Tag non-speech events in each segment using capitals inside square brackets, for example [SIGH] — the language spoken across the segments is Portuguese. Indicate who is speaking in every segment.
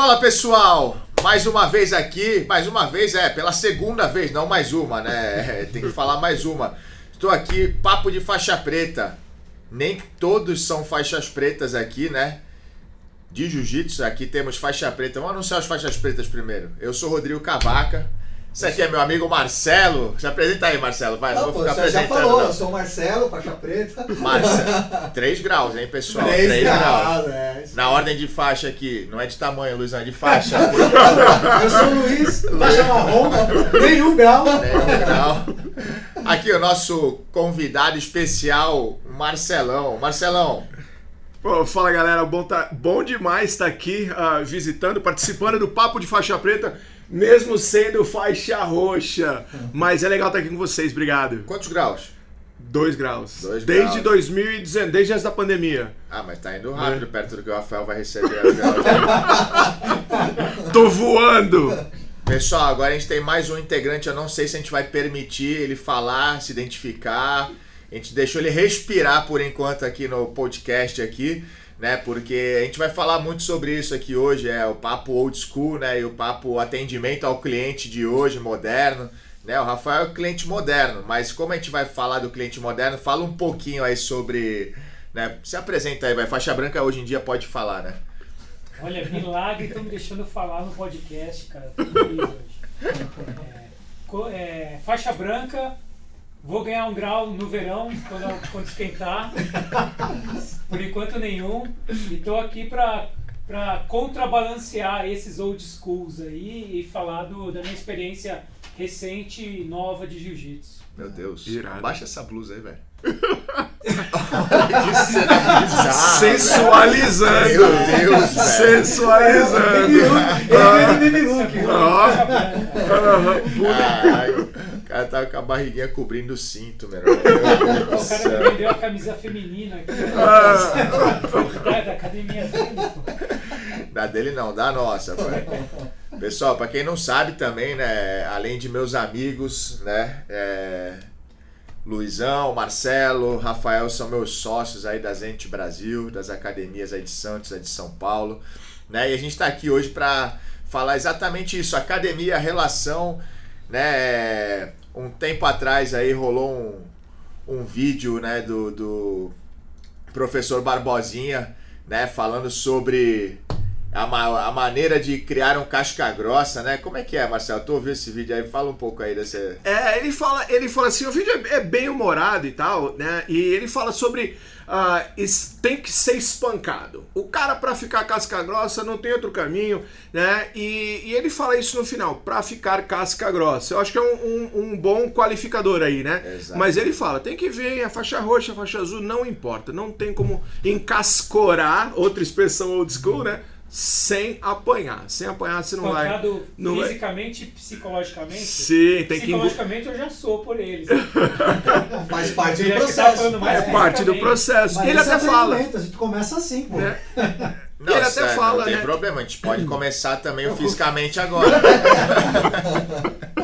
Speaker 1: Fala pessoal, mais uma vez aqui, mais uma vez é, pela segunda vez, não mais uma, né? Tem que falar mais uma. Estou aqui, papo de faixa preta. Nem todos são faixas pretas aqui, né? De jiu-jitsu, aqui temos faixa preta. Vamos anunciar as faixas pretas primeiro. Eu sou Rodrigo Cavaca. Esse aqui é meu amigo Marcelo. Se apresenta aí, Marcelo. Vai, não,
Speaker 2: não
Speaker 1: vou ficar
Speaker 2: você já
Speaker 1: apresentando.
Speaker 2: falou,
Speaker 1: não.
Speaker 2: eu sou o Marcelo, faixa preta.
Speaker 1: Marcelo. [LAUGHS] 3 graus, hein, pessoal?
Speaker 2: Três
Speaker 1: Três
Speaker 2: graus, é. isso.
Speaker 1: Na ordem de faixa aqui, não é de tamanho, Luizão, é de faixa. [LAUGHS]
Speaker 2: Eu sou o Luiz, faixa marrom, nenhum grau.
Speaker 1: É, legal. Aqui o nosso convidado especial, Marcelão. Marcelão,
Speaker 3: Pô, fala galera, bom, tá, bom demais estar aqui ah, visitando, participando do Papo de Faixa Preta, mesmo sendo faixa roxa. Mas é legal estar aqui com vocês, obrigado.
Speaker 1: quantos graus?
Speaker 3: Dois graus.
Speaker 1: Dois
Speaker 3: desde
Speaker 1: graus.
Speaker 3: 2019, desde antes da pandemia.
Speaker 1: Ah, mas tá indo rápido perto do que o Rafael vai receber. agora. [LAUGHS]
Speaker 3: Tô voando!
Speaker 1: Pessoal, agora a gente tem mais um integrante. Eu não sei se a gente vai permitir ele falar, se identificar. A gente deixou ele respirar por enquanto aqui no podcast aqui, né? Porque a gente vai falar muito sobre isso aqui hoje, é o papo old school, né? E o papo atendimento ao cliente de hoje, moderno. Né? O Rafael é o cliente moderno, mas como a gente vai falar do cliente moderno, fala um pouquinho aí sobre. Né? Se apresenta aí, vai. Faixa branca hoje em dia pode falar, né?
Speaker 4: Olha, milagre estão me deixando falar no podcast, cara. Tô feliz hoje. [LAUGHS] É, é, faixa branca, vou ganhar um grau no verão, quando, quando esquentar. Por enquanto nenhum. E tô aqui pra, pra contrabalancear esses old schools aí e falar do- da minha experiência recente e nova de jiu-jitsu.
Speaker 1: Meu Deus.
Speaker 3: Irado.
Speaker 1: Baixa essa blusa aí, velho. bizarra,
Speaker 3: Sensualizando!
Speaker 1: Meu Deus, velho.
Speaker 3: Sensualizando!
Speaker 2: Look.
Speaker 3: Ó,
Speaker 4: Faixa
Speaker 1: cara tava com a barriguinha cobrindo o cinto, meu irmão. [LAUGHS]
Speaker 4: O cara me vendeu a camisa feminina aqui.
Speaker 3: Ah,
Speaker 4: Da, da academia dele.
Speaker 1: Da dele não, da nossa. pai. Pessoal, pra quem não sabe também, né? Além de meus amigos, né? é, Luizão, Marcelo, Rafael são meus sócios aí da Zente Brasil, das academias aí de Santos, aí de São Paulo, né? E a gente tá aqui hoje pra falar exatamente isso, academia, relação, né? Um tempo atrás aí rolou um, um vídeo, né, do, do professor Barbosinha, né, falando sobre a, ma- a maneira de criar um casca grossa, né? Como é que é, Marcelo? Tu ouviu esse vídeo aí? Fala um pouco aí desse...
Speaker 3: É, ele fala, ele fala assim, o vídeo é, é bem humorado e tal, né? E ele fala sobre ah, tem que ser espancado. O cara pra ficar casca grossa não tem outro caminho, né? E, e ele fala isso no final, pra ficar casca grossa. Eu acho que é um, um- um bom qualificador aí, né?
Speaker 1: Exato.
Speaker 3: Mas ele fala, tem que vir a faixa roxa, a faixa azul, não importa, não tem como encascorar, outra expressão old school, né? Sem apanhar. Sem apanhar você não vai.
Speaker 4: Pancado
Speaker 3: não vai-
Speaker 4: fisicamente e psicologicamente.
Speaker 3: Sim, tem que engo-
Speaker 4: Psicologicamente eu já sou por eles. [LAUGHS]
Speaker 2: Faz parte do
Speaker 4: que tá
Speaker 2: processo.
Speaker 4: mais
Speaker 3: É parte do processo.
Speaker 2: Mas
Speaker 3: ele
Speaker 2: é
Speaker 3: até fala.
Speaker 2: A gente começa assim, pô.
Speaker 3: né? [LAUGHS]
Speaker 1: Não,
Speaker 3: ele até fala,
Speaker 1: não tem
Speaker 3: né?
Speaker 1: problema, a gente pode começar também o fisicamente agora. [LAUGHS]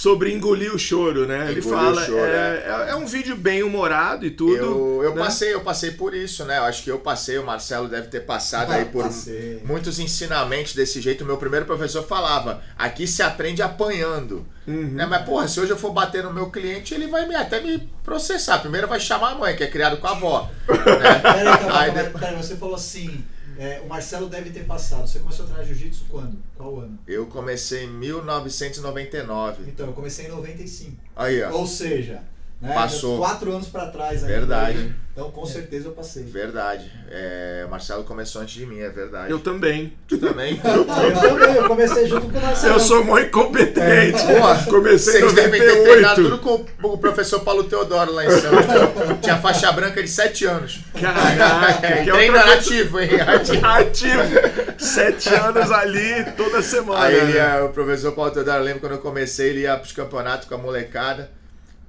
Speaker 3: sobre engolir o choro, né? Ele
Speaker 1: Engolir
Speaker 3: fala.
Speaker 1: o choro,
Speaker 3: é, é- é um vídeo bem humorado e tudo.
Speaker 1: Eu, eu
Speaker 3: né?
Speaker 1: passei, eu passei por isso, né? Eu acho que eu passei, o Marcelo deve ter passado
Speaker 2: Ah,
Speaker 1: aí por
Speaker 2: passei.
Speaker 1: muitos ensinamentos desse jeito. O meu primeiro professor falava: aqui se aprende apanhando.
Speaker 3: Uhum.
Speaker 1: Né? Mas, porra, se hoje eu for bater no meu cliente, ele vai me, até me processar. Primeiro vai chamar a mãe, que é criado com a avó. né? [LAUGHS]
Speaker 2: Peraí, calma,
Speaker 1: Aí
Speaker 2: calma,
Speaker 1: de-
Speaker 2: peraí, você falou assim, é, o Marcelo deve ter passado. Você começou a treinar jiu-jitsu quando? Qual ano?
Speaker 1: Eu comecei em 1999.
Speaker 2: Então, eu comecei em 95.
Speaker 1: Aí, ó.
Speaker 2: Ou seja, né,
Speaker 1: Passou.
Speaker 2: quatro anos pra trás. ainda.
Speaker 1: Verdade.
Speaker 2: Então, com certeza eu passei.
Speaker 1: Verdade. É, o Marcelo começou antes de mim, é verdade.
Speaker 3: Eu também.
Speaker 1: Tu também? [LAUGHS]
Speaker 2: Eu também, eu comecei junto com o Marcelo.
Speaker 3: Eu sou mó incompetente. Comecei em
Speaker 1: Vocês devem ter treinado tudo
Speaker 3: 98.
Speaker 1: com o professor Paulo Teodoro lá em Santos. pô. Tinha faixa branca de 7 anos.
Speaker 3: Caraca,
Speaker 1: É,
Speaker 3: que é
Speaker 1: treino
Speaker 3: outra
Speaker 1: ativo, hein? Ativo. [LAUGHS]
Speaker 3: Ativo. Sete anos ali, toda semana.
Speaker 1: Aí ele
Speaker 3: né?
Speaker 1: o professor Paulo Teodoro, eu lembro quando eu comecei, ele ia pros campeonatos com a molecada.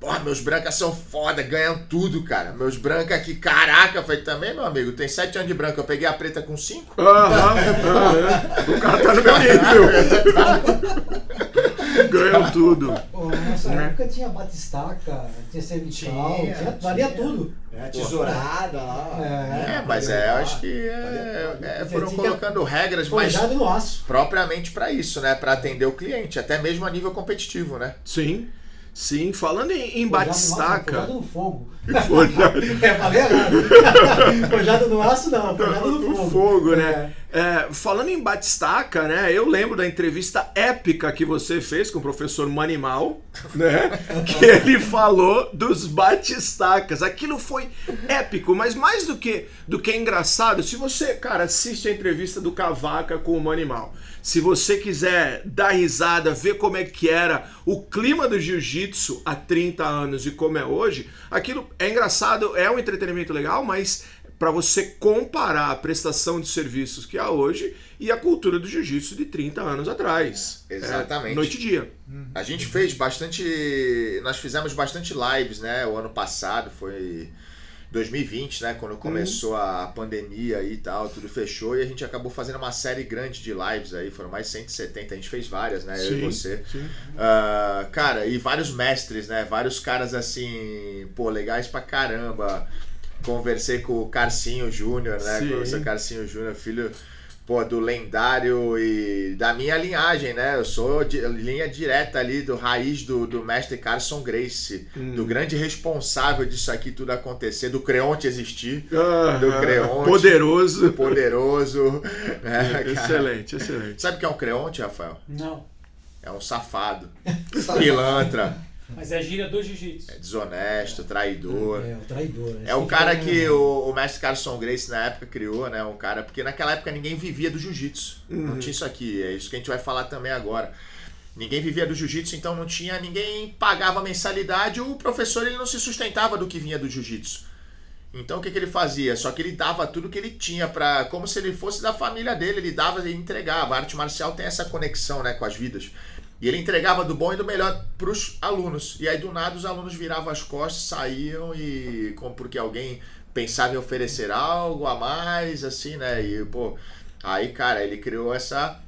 Speaker 1: Porra, meus brancas são foda, ganham tudo, cara. Meus brancas aqui, caraca, falei, também, meu amigo, tem 7 anos de branca, eu peguei a preta com 5.
Speaker 3: Aham, aham. O cara tá no meu nível. [LAUGHS] ganham tudo.
Speaker 2: Pô, nossa
Speaker 3: Né?
Speaker 2: época tinha batistaca, tinha cervical,
Speaker 5: Tinha,
Speaker 2: tinha, valia
Speaker 5: tinha.
Speaker 2: tudo.
Speaker 5: É, tesourada lá.
Speaker 2: É.
Speaker 1: É, mas é, eu acho que é, é, foram colocando regras mais propriamente para isso, né? Para atender o cliente, até mesmo a nível competitivo, né?
Speaker 3: Sim, sim. Falando em, em
Speaker 2: Forjado
Speaker 3: batistaca.
Speaker 2: Forjado no fogo. [LAUGHS]
Speaker 3: Forjado [LAUGHS]
Speaker 2: É, falei errado. [LAUGHS] forjado no aço não, forjado no
Speaker 3: no
Speaker 2: fogo.
Speaker 3: fogo, né? É, falando em batistaca, né? Eu lembro da entrevista épica que você fez com o professor Manimal, né? [LAUGHS] que ele falou dos batistacas. Aquilo foi épico, mas mais do que do que engraçado, se você, cara, assiste a entrevista do Cavaca com o Manimal, se você quiser dar risada, ver como é que era o clima do jiu-jitsu há 30 anos e como é hoje, aquilo é engraçado, é um entretenimento legal, mas para você comparar a prestação de serviços que há hoje e a cultura do jiu-jitsu de 30 anos atrás.
Speaker 1: É, exatamente.
Speaker 3: É, noite e dia.
Speaker 1: A gente fez bastante. Nós fizemos bastante lives, né? O ano passado foi 2020, né? Quando começou a pandemia e tal, tudo fechou e a gente acabou fazendo uma série grande de lives aí. Foram mais 170, a gente fez várias, né? Eu e você.
Speaker 3: sim.
Speaker 1: Ah, cara, e vários mestres, né? Vários caras assim, pô, legais pra caramba. Conversei com o Carcinho Júnior, né?
Speaker 3: Sim.
Speaker 1: Com o seu Carcinho Júnior, filho, pô, do lendário e da minha linhagem, né? Eu sou de linha direta ali do raiz do, do mestre Carson Grace,
Speaker 3: Hum.
Speaker 1: do grande responsável disso aqui tudo acontecer, do Creonte existir,
Speaker 3: Ah,
Speaker 1: do Creonte,
Speaker 3: Poderoso.
Speaker 1: poderoso. [LAUGHS] né,
Speaker 3: excelente, excelente.
Speaker 1: Sabe o que é um Creonte, Rafael?
Speaker 4: Não.
Speaker 1: É um safado, [LAUGHS] pilantra.
Speaker 4: Mas é gíria do jiu-jitsu.
Speaker 1: É desonesto, traidor.
Speaker 2: É, o traidor. né?
Speaker 1: É o
Speaker 2: Tem
Speaker 1: cara que o, o mestre Carson Grace na época criou, né? Um cara, porque naquela época ninguém vivia do jiu-jitsu. Não tinha isso aqui, é isso que a gente vai falar também agora. Ninguém vivia do jiu-jitsu, então não tinha, ninguém pagava mensalidade, o professor ele não se sustentava do que vinha do jiu-jitsu. Então o que, que ele fazia? Só que ele dava tudo que ele tinha para como se ele fosse da família dele, ele dava e entregava. A arte marcial tem essa conexão, né, com as vidas. E ele entregava do bom e do melhor para os alunos. E aí do nada os alunos viravam as costas, saíam e como porque alguém pensava em oferecer algo a mais, assim, né? E pô, aí cara, ele criou essa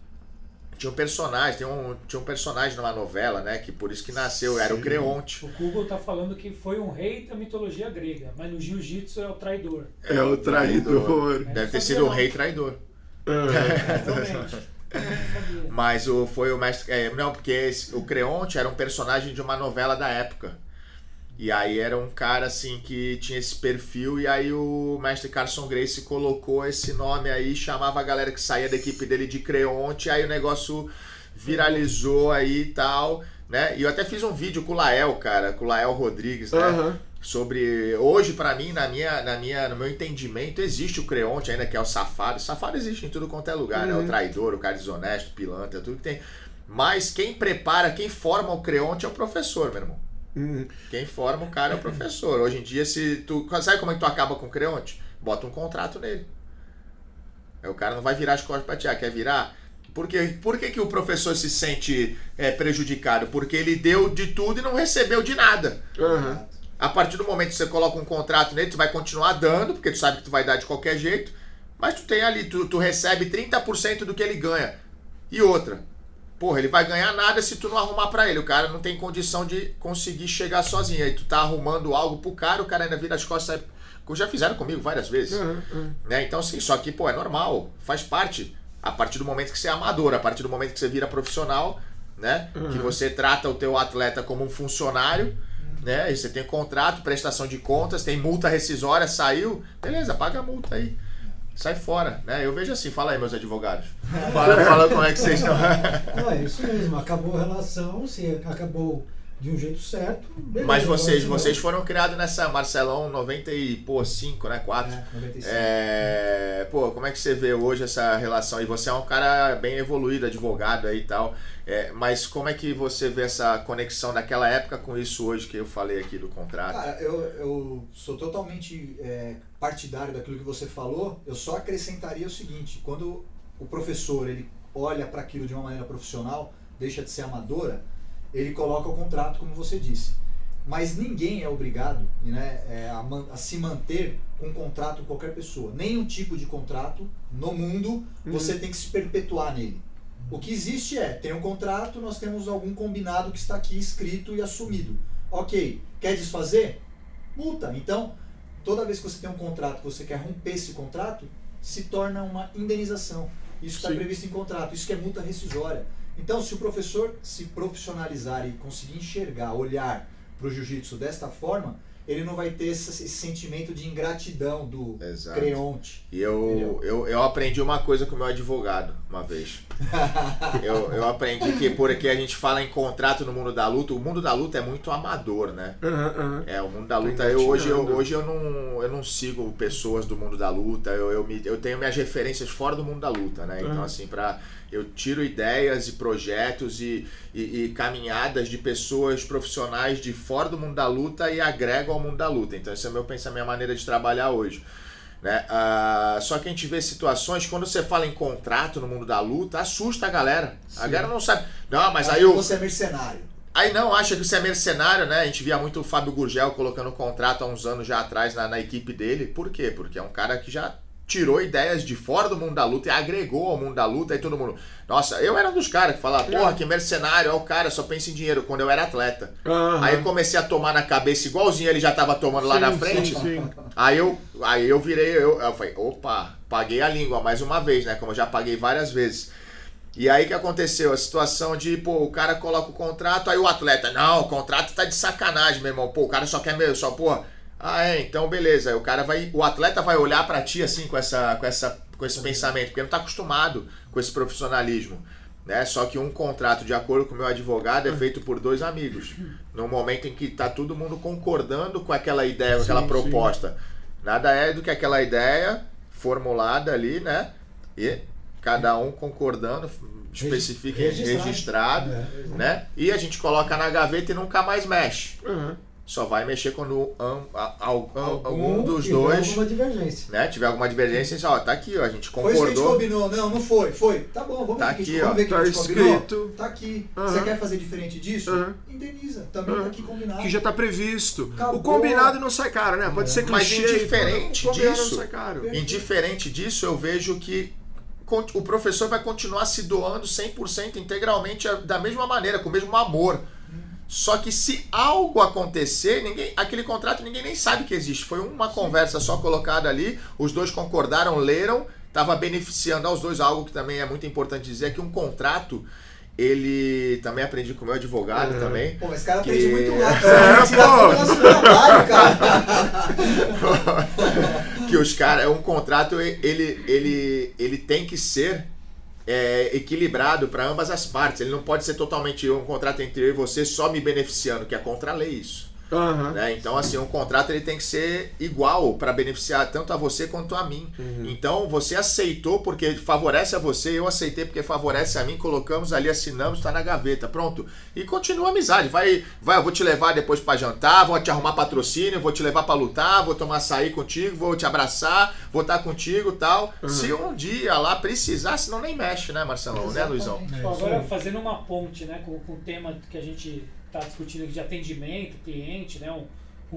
Speaker 1: tinha um personagem, tem um, tinha um personagem numa novela, né? Que por isso que nasceu, era o Creonte.
Speaker 4: O Google tá falando que foi um rei da mitologia grega, mas no jiu-jitsu é o traidor.
Speaker 3: É o traidor.
Speaker 1: Deve ter sido o rei traidor.
Speaker 3: Ah,
Speaker 1: Mas o, foi o mestre. é, não, porque esse- o Creonte era um personagem de uma novela da época. E aí era um cara assim que tinha esse perfil, e aí o mestre Carson Grace colocou esse nome aí, chamava a galera que saía da equipe dele de Creonte, aí o negócio viralizou aí e tal, né? E eu até fiz um vídeo com o Lael, cara, com o Lael Rodrigues, né?
Speaker 3: Aham.
Speaker 1: Sobre hoje pra mim na minha na minha no meu entendimento existe o creonte ainda que é o safado safado existe em tudo quanto é lugar né? O traidor o cara desonesto pilantra tudo que tem. Mas quem prepara quem forma o creonte é o professor meu irmão.
Speaker 3: Hum.
Speaker 1: quem forma o cara é o professor. Hoje em dia se tu sabe como é que tu acaba com o creonte? Bota um contrato nele. Aí o cara não vai virar as costas pra ti. Ah, quer virar? Por que, por que, que o professor se sente é, prejudicado? Porque ele deu de tudo e não recebeu de nada.
Speaker 3: Aham.
Speaker 1: A partir do momento que você coloca um contrato nele, tu vai continuar dando, porque tu sabe que tu vai dar de qualquer jeito, mas tu tem ali, tu, tu recebe 30% do que ele ganha. E outra, porra, ele vai ganhar nada se tu não arrumar pra ele. O cara não tem condição de conseguir chegar sozinho. Aí tu tá arrumando algo pro cara, o cara ainda vira as costas. sai- Já fizeram comigo várias vezes.
Speaker 3: Aham, aham.
Speaker 1: Né? Então, assim, só que, pô, é normal, faz parte. A partir do momento que você é amador, a partir do momento que você vira profissional, né? Que você trata o teu atleta como um funcionário, né? E você tem contrato, prestação de contas, tem multa rescisória, saiu, beleza, paga a multa aí. Sai fora, né? Eu vejo assim, fala aí, meus advogados. [LAUGHS] Fala, fala como é que vocês estão. [LAUGHS]
Speaker 2: Não, é isso mesmo. Acabou a relação, se acabou de um jeito certo. beleza,
Speaker 1: Mas vocês, vocês foram criados nessa Marcelão 90 e, pô, 5, né? 4.
Speaker 2: É, 95.
Speaker 1: É, pô, como é que você vê hoje essa relação? E você é um cara bem evoluído, advogado aí e tal. É, mas como é que você vê essa conexão daquela época com isso hoje que eu falei aqui do contrato?
Speaker 5: Cara, eu, eu sou totalmente é, partidário daquilo que você falou. Eu só acrescentaria o seguinte: quando o professor ele olha para aquilo de uma maneira profissional, deixa de ser amadora, ele coloca o contrato, como você disse. Mas ninguém é obrigado né, é, a, man- a se manter com um contrato com qualquer pessoa. Nenhum tipo de contrato no mundo você tem que se perpetuar nele. O que existe é, tem um contrato, nós temos algum combinado que está aqui escrito e assumido. Ok, quer desfazer? Multa. Então, toda vez que você tem um contrato, que você quer romper esse contrato, se torna uma indenização. Isso está previsto em contrato, isso que é multa rescisória. Então, se o professor se profissionalizar e conseguir enxergar, olhar para o jiu-jitsu desta forma, ele não vai ter esse, esse sentimento de ingratidão do
Speaker 1: Exato.
Speaker 5: creonte.
Speaker 1: E eu,
Speaker 5: Entendeu?
Speaker 1: eu, eu aprendi uma coisa com o meu advogado uma vez. [LAUGHS] eu, eu aprendi que porque a gente fala em contrato no mundo da luta, o mundo da luta é muito amador, né?
Speaker 3: Aham, aham.
Speaker 1: É, o mundo da luta, eu, hoje, eu,
Speaker 3: engatinhando.
Speaker 1: hoje eu, não, eu não sigo pessoas do mundo da luta, eu, eu, me, eu tenho minhas referências fora do mundo da luta, né? Então,
Speaker 3: Uhum.
Speaker 1: assim, pra, eu tiro ideias e projetos e, e, e caminhadas de pessoas profissionais de fora do mundo da luta e agrego ao mundo da luta. Então, esse é o meu pensamento, minha maneira de trabalhar hoje. Né? Ah, só que a gente vê situações, quando você fala em contrato no mundo da luta, assusta a galera. A galera não sabe. Não, mas aí o,
Speaker 5: Você é mercenário.
Speaker 1: Aí não, acha que você é mercenário, né? A gente via muito o Fábio Gurgel colocando contrato há uns anos já atrás na, na equipe dele. Por quê? Porque é um cara que já tirou ideias de fora do mundo da luta e agregou ao mundo da luta e todo mundo. Nossa, eu era um dos caras que falava, porra, que mercenário, é o cara, só pensa em dinheiro, quando eu era atleta.
Speaker 3: Aham.
Speaker 1: Aí eu comecei a tomar na cabeça igualzinho ele já tava tomando lá
Speaker 3: Sim,
Speaker 1: na
Speaker 3: sim,
Speaker 1: frente.
Speaker 3: sim.
Speaker 1: Aí eu, aí eu virei, eu, eu falei, opa, paguei a língua mais uma vez, né? Como eu já paguei várias vezes. E aí que aconteceu? A situação de, pô, o cara coloca o contrato, aí o atleta, não, o contrato tá de sacanagem, meu irmão. Pô, o cara só quer meu, só, pô. Ah, é, então beleza. Aí o cara vai, o atleta vai olhar pra ti assim com essa com essa com esse pensamento, porque não tá acostumado com esse profissionalismo. Né? Só que um contrato, de acordo com o meu advogado, é feito por dois amigos. No momento em que tá todo mundo concordando com aquela ideia, com aquela
Speaker 3: Sim,
Speaker 1: proposta. Nada é do que aquela ideia formulada ali, né? E cada um concordando, especifica
Speaker 2: registrado.
Speaker 1: registrado,
Speaker 2: É.
Speaker 1: né? E a gente coloca na gaveta e nunca mais mexe.
Speaker 3: Aham.
Speaker 1: Só vai mexer quando am- algum
Speaker 2: Algum
Speaker 1: dos
Speaker 2: tiver
Speaker 1: dois
Speaker 2: alguma divergência.
Speaker 1: né, tiver alguma divergência, ó, tá aqui, ó, a gente
Speaker 5: Foi isso que a gente
Speaker 1: concordou.
Speaker 5: combinou. Não, não foi. Foi. Tá bom, vamos
Speaker 1: Tá
Speaker 5: ver, o que a gente-
Speaker 1: aqui,
Speaker 5: vamos
Speaker 1: ó.
Speaker 5: ver o que
Speaker 3: Tá
Speaker 5: a gente combinou.
Speaker 3: escrito.
Speaker 5: Tá aqui.
Speaker 3: Aham.
Speaker 5: Você quer fazer diferente disso?
Speaker 3: Aham.
Speaker 5: Indeniza. Também
Speaker 3: Aham.
Speaker 5: tá aqui combinado.
Speaker 3: Que já tá previsto.
Speaker 5: Acabou.
Speaker 3: O combinado não sai caro, né? Pode ser
Speaker 1: Mas
Speaker 3: clichê.
Speaker 1: indiferente
Speaker 3: o combinado
Speaker 1: disso-
Speaker 3: não sai caro.
Speaker 1: Indiferente disso, eu vejo que o professor vai continuar se doando 100% integralmente a- da mesma maneira, com o mesmo amor. Só que se algo acontecer, ninguém, aquele contrato ninguém nem sabe que existe. Foi uma conversa só colocada ali, os dois concordaram, leram, estava beneficiando aos dois. Algo que também é muito importante dizer é que um contrato, ele também aprendi com o meu advogado
Speaker 3: É.
Speaker 1: também.
Speaker 5: Pô, esse cara
Speaker 1: Que-
Speaker 5: aprende muito lá.
Speaker 3: É,
Speaker 5: Você tira
Speaker 3: pô.
Speaker 5: nosso trabalho, cara. [LAUGHS]
Speaker 1: que os caras, um contrato, ele, ele, ele tem que ser é, equilibrado para ambas as partes. Ele não pode ser totalmente um contrato entre eu e você só me beneficiando, que é contra a lei isso.
Speaker 3: Aham.
Speaker 1: né? Então, assim, um contrato ele tem que ser igual para beneficiar tanto a você quanto a mim. Então, você aceitou porque favorece a você, eu aceitei porque favorece a mim, colocamos ali, assinamos, tá na gaveta, pronto. E continua a amizade. Vai, vai, eu vou te levar depois para jantar, vou te arrumar patrocínio, vou te levar para lutar, vou tomar açaí contigo, vou te abraçar, vou estar contigo tal. Se um dia lá precisar, senão nem mexe, né, Marcelão, né, Luizão?
Speaker 5: Exatamente.
Speaker 2: É,
Speaker 4: Tipo,
Speaker 2: isso
Speaker 4: agora, fazendo uma ponte né, com, com o tema que a gente está discutindo aqui de atendimento, cliente, né, um,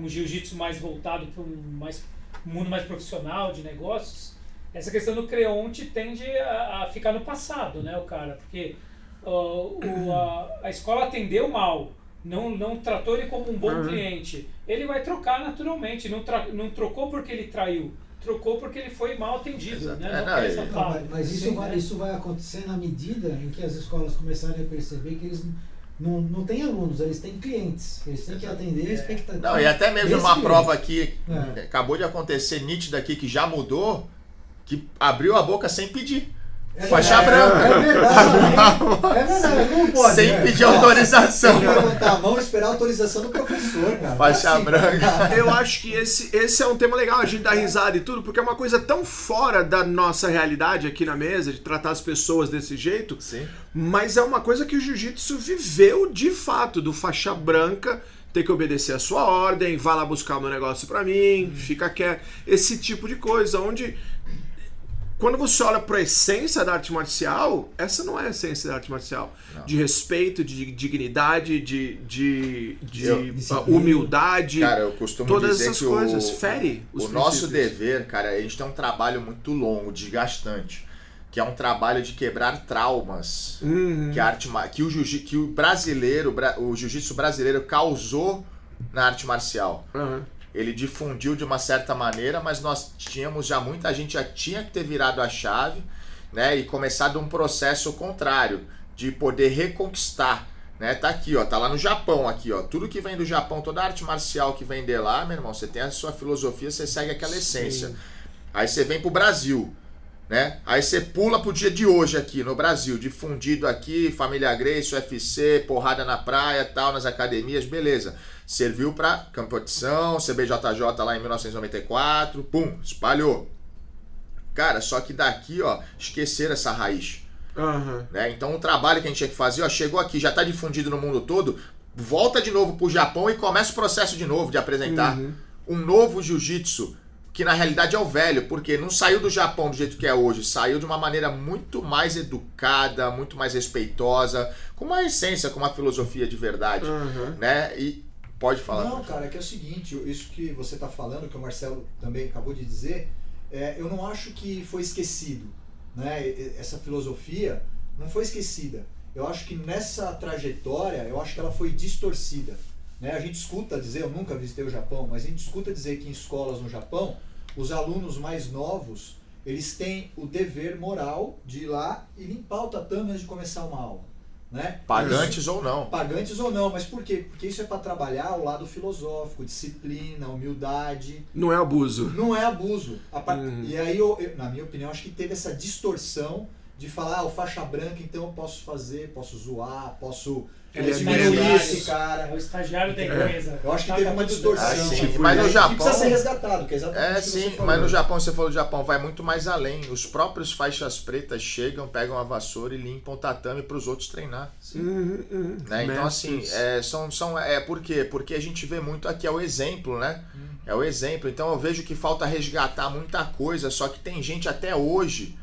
Speaker 4: um jiu-jitsu mais voltado para um mais, um mundo mais profissional de negócios, essa questão do creonte tende a, a ficar no passado, né, o cara? Porque ó, o, a, a escola atendeu mal, não, não tratou ele como um bom
Speaker 3: Uhum.
Speaker 4: cliente, ele vai trocar naturalmente, não, tra, não trocou porque ele traiu, trocou porque ele foi mal atendido,
Speaker 1: Exato.
Speaker 4: né?
Speaker 1: É,
Speaker 4: Não
Speaker 1: não,
Speaker 2: mas, mas isso,
Speaker 4: Sim,
Speaker 2: vai,
Speaker 4: né?
Speaker 2: isso vai acontecer na medida em que as escolas começarem a perceber que eles não, não têm alunos, eles têm clientes. Eles têm que atender a expectativa.
Speaker 1: Não, e até mesmo uma
Speaker 2: cliente.
Speaker 1: prova aqui,
Speaker 2: É.
Speaker 1: acabou de acontecer nítida aqui, que já mudou, que abriu a boca sem pedir.
Speaker 2: É
Speaker 1: Faixa branca.
Speaker 2: É verdade. É verdade, não pode.
Speaker 1: sem
Speaker 2: né?
Speaker 1: pedir autorização.
Speaker 5: Tem que levantar a mão e esperar a autorização do professor, cara.
Speaker 1: Faixa
Speaker 5: Assim,
Speaker 1: branca.
Speaker 3: Eu acho que esse, esse é um tema legal, a gente dar risada e tudo, porque é uma coisa tão fora da nossa realidade aqui na mesa, de tratar as pessoas desse jeito,
Speaker 1: Sim.
Speaker 3: mas é uma coisa que o jiu-jitsu viveu de fato, do faixa branca ter que obedecer a sua ordem, vá lá buscar o meu negócio pra mim, fica quieto, esse tipo de coisa, onde quando você olha pra essência da arte marcial, essa não é a essência da arte marcial.
Speaker 1: Não.
Speaker 3: De respeito, de dignidade, de, de, de
Speaker 1: Eu-
Speaker 3: humildade.
Speaker 1: Cara, eu costumo
Speaker 3: Todas
Speaker 1: dizer
Speaker 3: essas
Speaker 1: que
Speaker 3: coisas,
Speaker 1: o,
Speaker 3: fere os
Speaker 1: o nosso dever, cara, a gente tem um trabalho muito longo, desgastante. que é um trabalho de quebrar traumas
Speaker 3: Uhum.
Speaker 1: que, a arte, que, o, jiu que o brasileiro, bra- o jiu-jitsu brasileiro causou na arte marcial.
Speaker 3: Aham.
Speaker 1: Ele difundiu de uma certa maneira, mas nós tínhamos já muita gente já tinha que ter virado a chave, né, e começado um processo contrário de poder reconquistar, né? Tá aqui, ó, tá lá no Japão aqui, ó. Tudo que vem do Japão, toda a arte marcial que vem de lá, meu irmão, você tem a sua filosofia, você segue aquela essência. Aí você vem pro Brasil, né? Aí você pula pro dia de hoje aqui no Brasil, difundido aqui, família Grace, UFC, porrada na praia, tal, nas academias, beleza. Serviu pra competição, CBJJ lá em 1994, pum, espalhou. Cara, só que daqui, ó, esqueceram essa raiz.
Speaker 3: Aham.
Speaker 1: Né? Então o trabalho que a gente tinha que fazer, ó, chegou aqui, já está difundido no mundo todo, volta de novo pro Japão e começa o processo de novo de apresentar
Speaker 3: Uhum.
Speaker 1: um novo jiu-jitsu, que na realidade é o velho, porque não saiu do Japão do jeito que é hoje, saiu de uma maneira muito mais educada, muito mais respeitosa, com uma essência, com uma filosofia de verdade,
Speaker 3: Aham.
Speaker 1: né? E pode falar.
Speaker 5: Não, cara, é que é o seguinte, isso que você está falando, que o Marcelo também acabou de dizer, é, eu não acho que foi esquecido. Né? Essa filosofia não foi esquecida. Eu acho que nessa trajetória, eu acho que ela foi distorcida. Né? A gente escuta dizer, eu nunca visitei o Japão, mas a gente escuta dizer que em escolas no Japão, os alunos mais novos, eles têm o dever moral de ir lá e limpar o tatame antes de começar uma aula. Né?
Speaker 1: Pagantes ou não.
Speaker 5: Pagantes ou não, mas por quê? Porque isso é para trabalhar o lado filosófico, disciplina, humildade.
Speaker 3: Não é abuso.
Speaker 5: Não é abuso.
Speaker 3: Hum.
Speaker 5: E aí, eu, eu- na minha opinião, acho que teve essa distorção de falar, ah, o faixa branca, então eu posso fazer, posso zoar, posso
Speaker 4: Ele
Speaker 5: eh,
Speaker 4: é
Speaker 5: diminuir
Speaker 4: estagiário.
Speaker 5: esse cara.
Speaker 4: É o estagiário da empresa.
Speaker 5: Eu acho que
Speaker 4: Tá,
Speaker 5: teve
Speaker 4: tá
Speaker 5: uma distorção.
Speaker 1: Ah, sim,
Speaker 5: assim,
Speaker 1: mas no
Speaker 5: que
Speaker 1: Japão-
Speaker 5: precisa ser resgatado, que é exatamente
Speaker 1: É, sim, mas no Japão, você falou do Japão, vai muito mais além. Os próprios faixas pretas chegam, pegam a vassoura e limpam o tatame para os outros treinar.
Speaker 3: Uhum, uhum.
Speaker 1: Né? Então, assim, é, são, são, é por quê? Porque a gente vê muito aqui, é o exemplo, né? É o exemplo. Então, eu vejo que falta resgatar muita coisa, só que tem gente até hoje,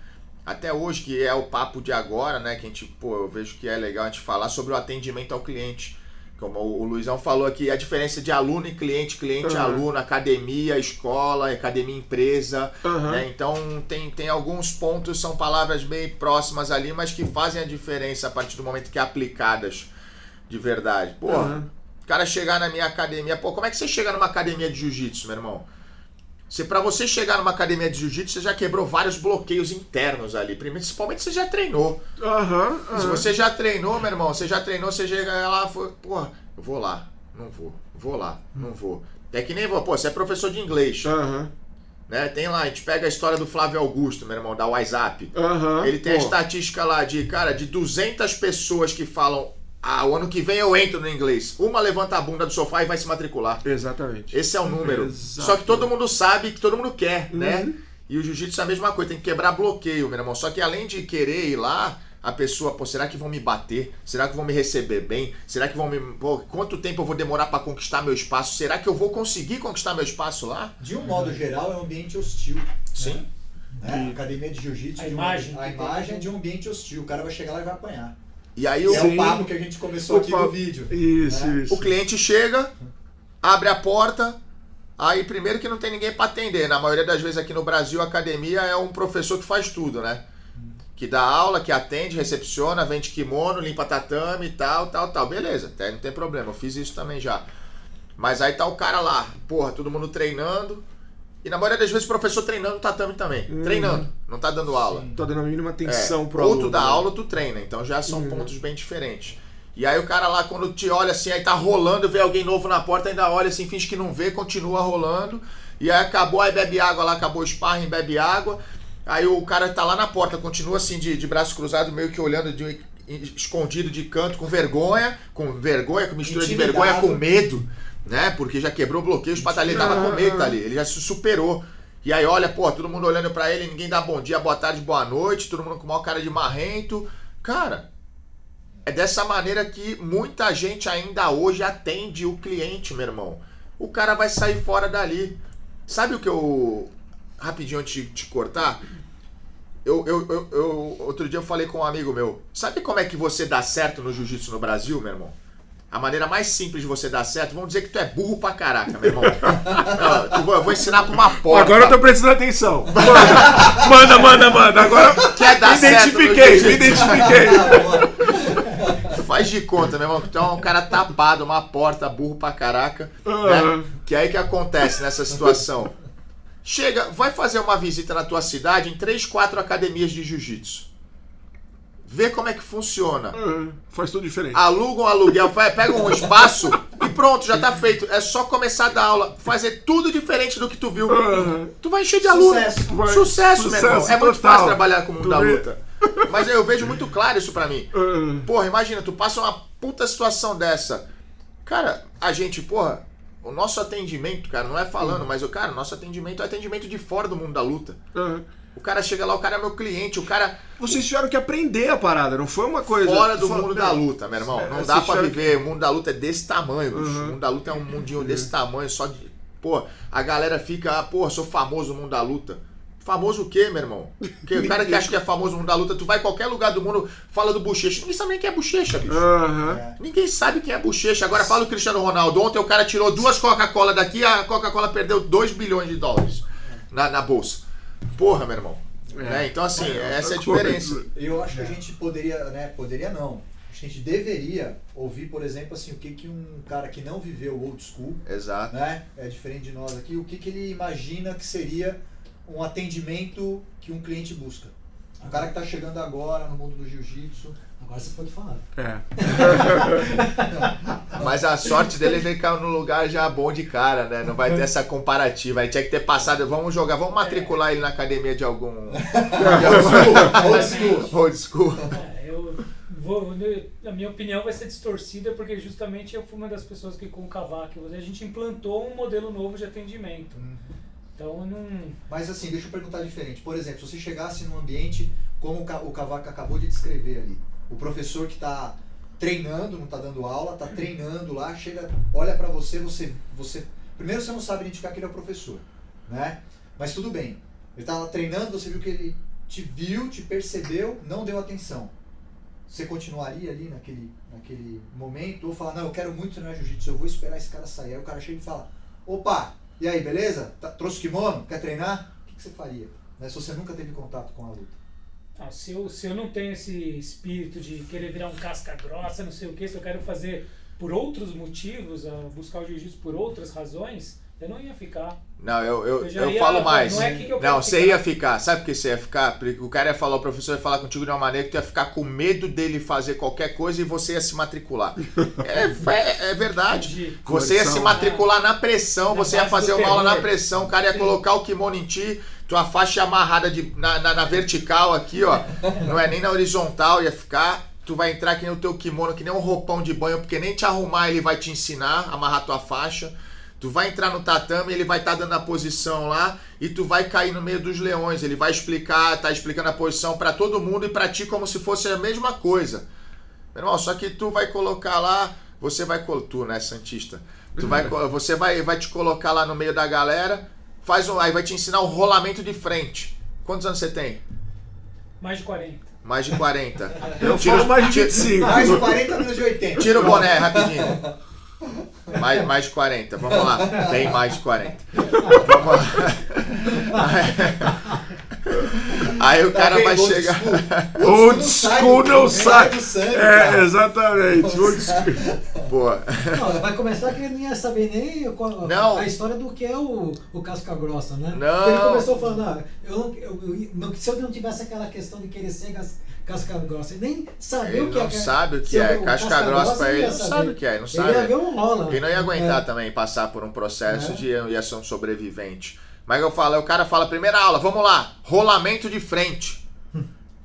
Speaker 1: até hoje, que é o papo de agora, né? Que a gente, pô, eu vejo que é legal a gente falar sobre o atendimento ao cliente. Como o Luizão falou aqui, a diferença de aluno e cliente, cliente e
Speaker 3: Aham.
Speaker 1: aluno, academia, escola, academia empresa,
Speaker 3: Aham.
Speaker 1: né? Então tem, tem alguns pontos, são palavras bem próximas ali, mas que fazem a diferença a partir do momento que é aplicadas de verdade. Pô,
Speaker 3: Aham.
Speaker 1: o cara chegar na minha academia, pô, como é que você chega numa academia de jiu-jitsu, meu irmão? Se para você chegar numa academia de jiu-jitsu, você já quebrou vários bloqueios internos ali. Principalmente você já treinou.
Speaker 3: Aham.
Speaker 1: Se
Speaker 3: aham.
Speaker 1: você já treinou, meu irmão, você já treinou, você chega lá, foi, porra, eu vou lá, não vou, vou lá, não vou. É que nem vou, pô, você é professor de inglês,
Speaker 3: Aham.
Speaker 1: né? Tem lá, a gente pega a história do Flávio Augusto, meu irmão, da WhatsApp.
Speaker 3: Aham.
Speaker 1: Ele tem a
Speaker 3: Pô,
Speaker 1: estatística lá de, cara, de 200 pessoas que falam, ah, o ano que vem eu entro no inglês. Uma levanta a bunda do sofá e vai se matricular.
Speaker 3: Exatamente.
Speaker 1: Esse é o número.
Speaker 3: Exato.
Speaker 1: Só que todo mundo sabe que todo mundo quer, né?
Speaker 3: Uhum.
Speaker 1: E o jiu-jitsu é a mesma coisa, tem que quebrar bloqueio, meu irmão. Só que além de querer ir lá, a pessoa, pô, será que vão me bater? Será que vão me receber bem? Será que vão me. Pô, quanto tempo eu vou demorar pra conquistar meu espaço? Será que eu vou conseguir conquistar meu espaço lá?
Speaker 5: De um modo geral, é um ambiente hostil.
Speaker 1: Sim.
Speaker 5: Né? A academia de jiu-jitsu,
Speaker 4: A
Speaker 5: de uma-
Speaker 4: imagem
Speaker 5: a imagem é de um ambiente hostil. O cara vai chegar lá e vai apanhar.
Speaker 1: E aí o,
Speaker 5: é o papo que a gente começou aqui
Speaker 3: papo-
Speaker 5: no vídeo.
Speaker 3: Isso,
Speaker 5: né?
Speaker 3: isso.
Speaker 1: o cliente chega, abre a porta. Aí, primeiro que não tem ninguém pra atender. Na maioria das vezes aqui no Brasil, a academia é um professor que faz tudo, né? Que dá aula, que atende, recepciona, vende kimono, limpa tatame e tal, tal, tal. Beleza, até não tem problema. Eu fiz isso também já. Mas aí tá o cara lá, porra, todo mundo treinando. E na maioria das vezes o professor treinando tatame também.
Speaker 3: Uhum.
Speaker 1: Treinando, não tá dando aula.
Speaker 5: Sim.
Speaker 3: Tô dando a mínima atenção
Speaker 1: É,
Speaker 3: pro
Speaker 1: ou
Speaker 3: aluno.
Speaker 1: tu dá
Speaker 3: né?
Speaker 1: aula ou tu treina, então já são
Speaker 3: Uhum.
Speaker 1: pontos bem diferentes. E aí o cara lá, quando te olha assim, aí tá rolando, vê alguém novo na porta, ainda olha assim, finge que não vê, continua rolando. E aí acabou, aí bebe água lá, acabou o sparring, bebe água. Aí o cara tá lá na porta, continua assim, de, de braço cruzado, meio que olhando de, escondido de canto, com vergonha, com vergonha, com mistura de
Speaker 5: Intimidado.
Speaker 1: vergonha com medo, né? Porque já quebrou bloqueios, o ele tava com medo ali, ele já se superou. E aí olha, pô, todo mundo olhando pra ele, ninguém dá bom dia, boa tarde, boa noite, todo mundo com maior cara de marrento. Cara, é dessa maneira que muita gente ainda hoje atende o cliente, meu irmão. O cara vai sair fora dali. Sabe o que eu. Rapidinho antes de te cortar? Eu, eu, eu, eu- outro dia eu falei com um amigo meu. Sabe como é que você dá certo no jiu-jitsu no Brasil, meu irmão? A maneira mais simples de você dar certo, vamos dizer que tu é burro pra caraca, meu irmão. [LAUGHS] Eu, vou, eu vou ensinar pra uma porta.
Speaker 3: Agora eu tô prestando atenção. Manda, manda, manda, manda. Agora
Speaker 1: Quer dar
Speaker 3: me
Speaker 1: certo
Speaker 3: identifiquei, me
Speaker 1: jiu-jitsu?
Speaker 3: identifiquei. [LAUGHS]
Speaker 1: Faz de conta, meu irmão, que tu é um cara tapado, uma porta, burro pra caraca. Né? Que aí que acontece nessa situação? Chega, vai fazer uma visita na tua cidade em três, quatro academias de jiu-jitsu. Vê como é que funciona.
Speaker 3: Aham. Faz tudo diferente.
Speaker 1: Aluga um aluguel, pega um espaço e pronto, já tá feito. É só começar a dar aula, fazer tudo diferente do que tu viu. Tu vai encher de aluno.
Speaker 5: Sucesso.
Speaker 3: Vai.
Speaker 1: Sucesso, meu irmão. É muito
Speaker 3: total.
Speaker 1: fácil trabalhar com o mundo
Speaker 3: Tu
Speaker 1: da
Speaker 3: vê?
Speaker 1: luta. Mas eu vejo muito claro isso pra mim. [LAUGHS] Porra, imagina, tu passa uma puta situação dessa. Cara, a gente, porra, o nosso atendimento, cara, não é falando, mas o cara, nosso atendimento é atendimento de fora do mundo da luta.
Speaker 3: Aham.
Speaker 1: O cara chega lá, o cara é meu cliente, o cara
Speaker 3: Vocês tiveram que aprender a parada, não foi uma coisa.
Speaker 1: fora do mundo da luta, meu irmão.
Speaker 3: É,
Speaker 1: Não dá pra
Speaker 3: tiveram
Speaker 1: viver. O mundo da luta é desse tamanho, bicho.
Speaker 3: Uhum.
Speaker 1: O mundo da luta é um mundinho desse tamanho, só de. Pô, a galera fica, ah, porra, sou famoso no mundo da luta. Famoso o quê, meu irmão? Porque o cara que acha que é famoso no mundo da luta, tu vai em qualquer lugar do mundo, fala do bochecha. Ninguém sabe nem quem é bochecha, bicho.
Speaker 3: Aham.
Speaker 5: É.
Speaker 1: Ninguém sabe quem é bochecha. Agora fala o Cristiano Ronaldo. Ontem o cara tirou duas Coca-Cola daqui, a Coca-Cola perdeu 2 bilhões de dólares na, na bolsa. Porra, meu irmão.
Speaker 3: É.
Speaker 1: Né? Então, assim,
Speaker 3: É,
Speaker 1: essa é a diferença.
Speaker 5: Eu acho que a gente poderia, né? Poderia não. Acho que a gente deveria ouvir, por exemplo, assim, o que, que um cara que não viveu o old school,
Speaker 1: Exato.
Speaker 5: né? É diferente de nós aqui, o que, que ele imagina que seria um atendimento que um cliente busca. Um cara que está chegando agora no mundo do jiu-jitsu.
Speaker 2: Agora você pode falar.
Speaker 3: É. [LAUGHS]
Speaker 1: Mas a sorte dele é que ele caiu no lugar já bom de cara, né? Não vai ter essa comparativa. Aí tinha que ter passado. Vamos jogar, vamos matricular ele na academia de algum. [LAUGHS] de algum-
Speaker 5: Old school.
Speaker 1: Old school.
Speaker 4: É, eu vou, a minha opinião vai ser distorcida porque justamente eu fui uma das pessoas que com o Cavaco a gente implantou um modelo novo de atendimento. Então não.
Speaker 5: Mas assim, deixa eu perguntar diferente. Por exemplo, se você chegasse num ambiente como o Ca- o Cavaco acabou de descrever ali, o professor que está treinando, não está dando aula, está treinando lá, chega, olha para você, você, você, primeiro você não sabe identificar que ele é o professor, né? Mas tudo bem. Ele estava treinando, você viu que ele te viu, te percebeu, não deu atenção. Você continuaria ali naquele, naquele momento ou falar, não, eu quero muito treinar jiu-jitsu, eu vou esperar esse cara sair. Aí o cara chega e fala, opa, e aí, beleza? Tá- trouxe kimono? Quer treinar? O que, que você faria? Né, se você nunca teve contato com a luta.
Speaker 4: Ah, se, eu, se eu não tenho esse espírito de querer virar um casca grossa, não sei o que, se eu quero fazer por outros motivos, ah, buscar o jiu-jitsu por outras razões, eu não ia ficar.
Speaker 1: Não, eu, eu,
Speaker 4: Eu
Speaker 1: eu
Speaker 4: ia-
Speaker 1: falo mais.
Speaker 4: não é que
Speaker 1: Não, você
Speaker 4: ficar.
Speaker 1: ia ficar. Sabe por que você ia ficar? Porque o cara ia falar, o professor ia falar contigo de uma maneira que tu ia ficar com medo dele fazer qualquer coisa e você ia se matricular. [LAUGHS] É, é, é verdade. Você ia se
Speaker 3: Condição.
Speaker 1: matricular na pressão, você ia fazer uma aula na pressão, o cara ia colocar o kimono em ti, tua faixa ia amarrada de, na, na, na vertical aqui, ó. [LAUGHS] Não é nem na horizontal, ia ficar. Tu vai entrar que nem o teu kimono, que nem um roupão de banho, porque nem te arrumar ele vai te ensinar a amarrar tua faixa. Tu vai entrar no tatame, ele vai estar dando a posição lá e tu vai cair no meio dos leões. Ele vai explicar, tá explicando a posição pra todo mundo e pra ti como se fosse a mesma coisa. Meu irmão, só que tu vai colocar lá, você vai tu, né, santista. Tu vai [LAUGHS] você vai vai te colocar lá no meio da galera, faz um, aí vai te ensinar o rolamento de frente. Quantos anos você tem?
Speaker 4: Mais de 40.
Speaker 1: Mais de 40.
Speaker 3: Eu falo mais de
Speaker 1: tira-
Speaker 3: 25.
Speaker 5: Mais de 40 menos de 80.
Speaker 1: Tira o boné rapidinho. [LAUGHS] Mais, mais de 40, vamos lá. Bem mais de 40. Vamos lá. [LAUGHS] Aí o
Speaker 5: Tá
Speaker 1: cara vai chegar. [LAUGHS]
Speaker 3: Old school não sai. É, exatamente. Old school.
Speaker 1: Boa.
Speaker 2: Não, vai começar que ele não ia saber nem qual-
Speaker 1: Não.
Speaker 2: a história do que é o, o casca grossa, né?
Speaker 1: Não.
Speaker 2: Porque Ele começou falando, ah, eu não, eu, eu- se eu não tivesse aquela questão de querer ser casca grossa, e nem saber
Speaker 1: Ele
Speaker 2: o que é.
Speaker 1: não sabe o que é. Casca
Speaker 2: casca
Speaker 1: grossa pra ele não sabe o que é. Não
Speaker 2: Ele
Speaker 1: sabe.
Speaker 2: ia ver um rola.
Speaker 1: Ele não ia aguentar
Speaker 2: É.
Speaker 1: também passar por um processo
Speaker 2: É.
Speaker 1: de ia ser um sobrevivente. Mas eu falo, o cara fala, primeira aula, vamos lá, rolamento de frente.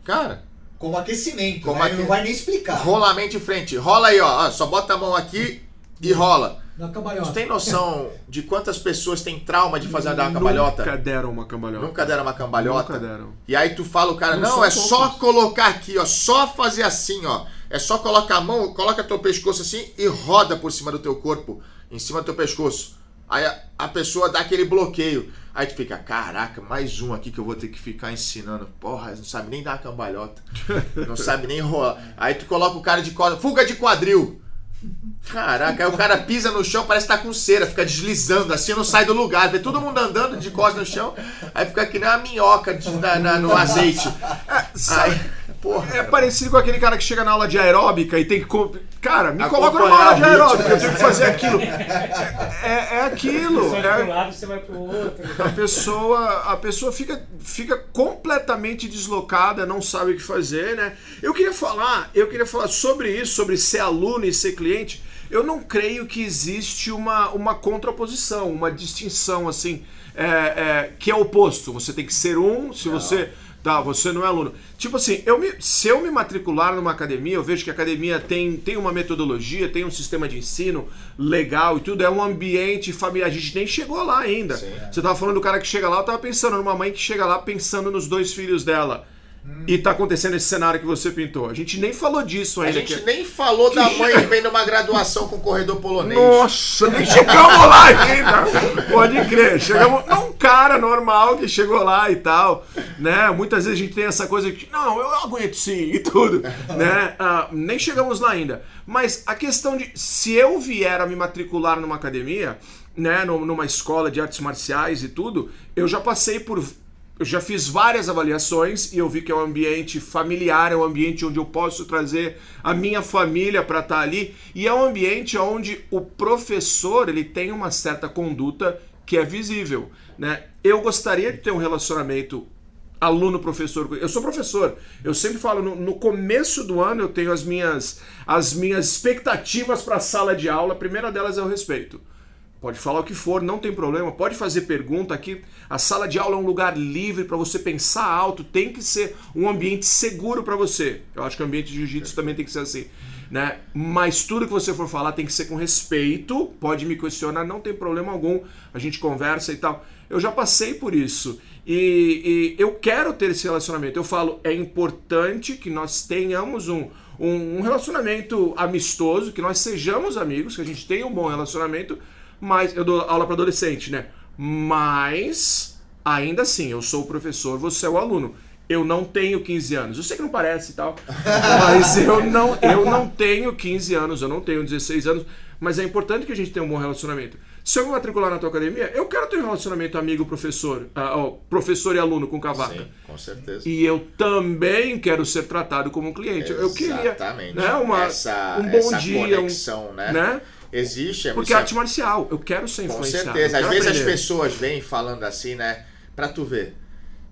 Speaker 1: Cara,
Speaker 5: Como aquecimento,
Speaker 1: Como
Speaker 5: né? Ele
Speaker 1: aque-
Speaker 5: não vai nem explicar.
Speaker 1: rolamento de frente. Rola aí, ó, Só bota a mão aqui e rola.
Speaker 2: Na cambalhota.
Speaker 1: Tu tem noção de quantas pessoas têm trauma de fazer dar uma cambalhota?
Speaker 3: Nunca deram uma cambalhota.
Speaker 1: Nunca deram uma cambalhota?
Speaker 3: Nunca deram.
Speaker 1: E aí tu fala o cara,
Speaker 3: Não
Speaker 1: não, é só
Speaker 3: poucos.
Speaker 1: colocar aqui, ó, só fazer assim, ó. É só colocar a mão, coloca teu pescoço assim e roda por cima do teu corpo, em cima do teu pescoço. Aí a, a pessoa dá aquele bloqueio. Aí tu fica, caraca, mais um aqui que eu vou ter que ficar ensinando. Porra, não sabe nem dar uma cambalhota. [LAUGHS] Não sabe nem rolar. Aí tu coloca o cara de corda, fuga de quadril. Caraca, aí o cara pisa no chão, parece que tá com cera, fica deslizando assim, não sai do lugar. Vê todo mundo andando de costas no chão, aí fica que nem uma minhoca de- na- na- no azeite. Aí, porra.
Speaker 3: É parecido com aquele cara que chega na aula de aeróbica e tem que. co- Cara, me coloca numa aula de aeróbica, eu tenho que fazer aquilo. É, é [LAUGHS] aquilo.
Speaker 4: Para um
Speaker 3: É,
Speaker 4: lado, você vai pro outro.
Speaker 3: a pessoa, a pessoa fica, fica completamente deslocada, não sabe o que fazer, né? Eu queria falar, eu queria falar sobre isso, sobre ser aluno e ser cliente. Eu não creio que existe uma, uma contraposição, uma distinção assim, é, é, que é oposto. Você tem que ser um, se você Tá, você não é aluno. Tipo assim, eu me, se eu me matricular numa academia, eu vejo que a academia tem, tem uma metodologia, tem um sistema de ensino legal e tudo, é um ambiente familiar. A gente nem chegou lá ainda.
Speaker 1: Sim.
Speaker 3: Você tava falando do cara que chega lá, eu tava pensando numa mãe que chega lá pensando nos dois filhos dela. E tá acontecendo esse cenário que você pintou. A gente nem falou disso
Speaker 1: A
Speaker 3: ainda.
Speaker 1: gente
Speaker 3: que-
Speaker 1: nem falou da mãe que vem numa graduação com corredor polonês.
Speaker 3: Nossa, [LAUGHS] nem chegamos lá ainda. Pode crer. Chegamos num cara normal que chegou lá e tal, né? Muitas vezes a gente tem essa coisa de, não, eu aguento sim e tudo, né? Ah, nem chegamos lá ainda. Mas a questão de, se eu vier a me matricular numa academia, né, num- numa escola de artes marciais e tudo, eu já passei por eu já fiz várias avaliações e eu vi que é um ambiente familiar, é um ambiente onde eu posso trazer a minha família para estar ali e é um ambiente onde o professor ele tem uma certa conduta que é visível, né? Eu gostaria de ter um relacionamento aluno-professor. Eu sou professor. Eu sempre falo no, no começo do ano eu tenho as minhas as minhas expectativas para a sala de aula. A primeira delas é o respeito. Pode falar o que for, não tem problema. Pode fazer pergunta aqui. A sala de aula é um lugar livre para você pensar alto. Tem que ser um ambiente seguro para você. Eu acho que o ambiente de jiu-jitsu também tem que ser assim, né? Mas tudo que você for falar tem que ser com respeito. Pode me questionar, não tem problema algum. A gente conversa e tal. Eu já passei por isso e, e eu quero ter esse relacionamento. Eu falo, é importante que nós tenhamos um, um, um relacionamento amistoso, que nós sejamos amigos, que a gente tenha um bom relacionamento. Mas eu dou aula para adolescente, né? Mas ainda assim, eu sou o professor, você é o aluno. Eu não tenho 15 anos. Eu sei que não parece e tal, [LAUGHS] mas eu não, eu não tenho 15 anos, eu não tenho 16 anos, mas é importante que a gente tenha um bom relacionamento. Se eu me matricular na tua academia, eu quero ter um relacionamento amigo-professor, ah, ó, professor e aluno com cavaca.
Speaker 1: Sim, com certeza.
Speaker 3: E eu também quero ser tratado como um cliente. Eu queria
Speaker 1: Exatamente.
Speaker 3: né, uma,
Speaker 1: essa,
Speaker 3: um bom
Speaker 1: essa
Speaker 3: dia, um-
Speaker 1: conexão, né?
Speaker 3: né?
Speaker 1: Existe, é
Speaker 3: Porque
Speaker 1: é-
Speaker 3: arte marcial, eu quero ser
Speaker 1: Com
Speaker 3: influenciado.
Speaker 1: certeza.
Speaker 3: eu
Speaker 1: Às
Speaker 3: quero
Speaker 1: vezes as
Speaker 3: aprender.
Speaker 1: pessoas vêm falando assim, né? Pra tu ver.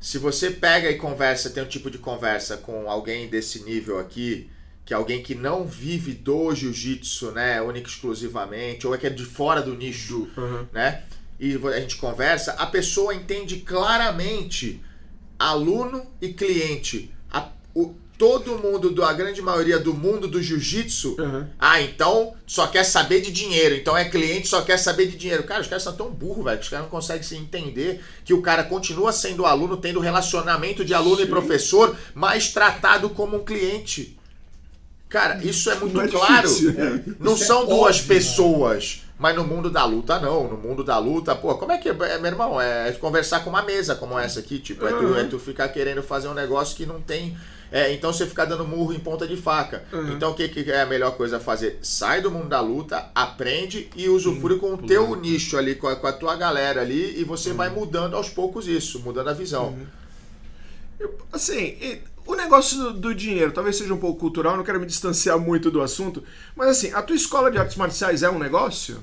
Speaker 1: Se você pega e conversa, tem um tipo de conversa com alguém desse nível aqui, que é alguém que não vive do jiu-jitsu, né? Única e exclusivamente, ou é que é de fora do nicho,
Speaker 3: Uhum.
Speaker 1: né? E a gente conversa, a pessoa entende claramente aluno e cliente. A- o- todo mundo, do- a grande maioria do mundo do jiu-jitsu,
Speaker 3: Uhum.
Speaker 1: ah, então só quer saber de dinheiro. Então é cliente, só quer saber de dinheiro. Cara, os caras são tão burros, velho, que os caras não conseguem se entender que o cara continua sendo aluno, tendo relacionamento de aluno e professor, mas tratado como um cliente. Cara, isso é muito
Speaker 3: Não é
Speaker 1: claro.
Speaker 3: difícil, né?
Speaker 1: Não
Speaker 5: Isso é
Speaker 1: são duas
Speaker 5: óbvio, né?
Speaker 1: pessoas. Mas no mundo da luta, não. No mundo da luta, pô, como é que é, meu irmão? É conversar com uma mesa como essa aqui, tipo, é tu,
Speaker 3: Uhum.
Speaker 1: é tu ficar querendo fazer um negócio que não tem. É, então você ficar dando murro em ponta de faca.
Speaker 3: Uhum.
Speaker 1: Então o que, que é a melhor coisa a fazer? Sai do mundo da luta, aprende e usufrui com o teu nicho ali, com a, com a tua galera ali, e você vai mudando aos poucos isso, mudando a visão.
Speaker 3: Eu- assim, e o negócio do, do dinheiro talvez seja um pouco cultural, não quero me distanciar muito do assunto, mas assim, a tua escola de artes marciais é um negócio?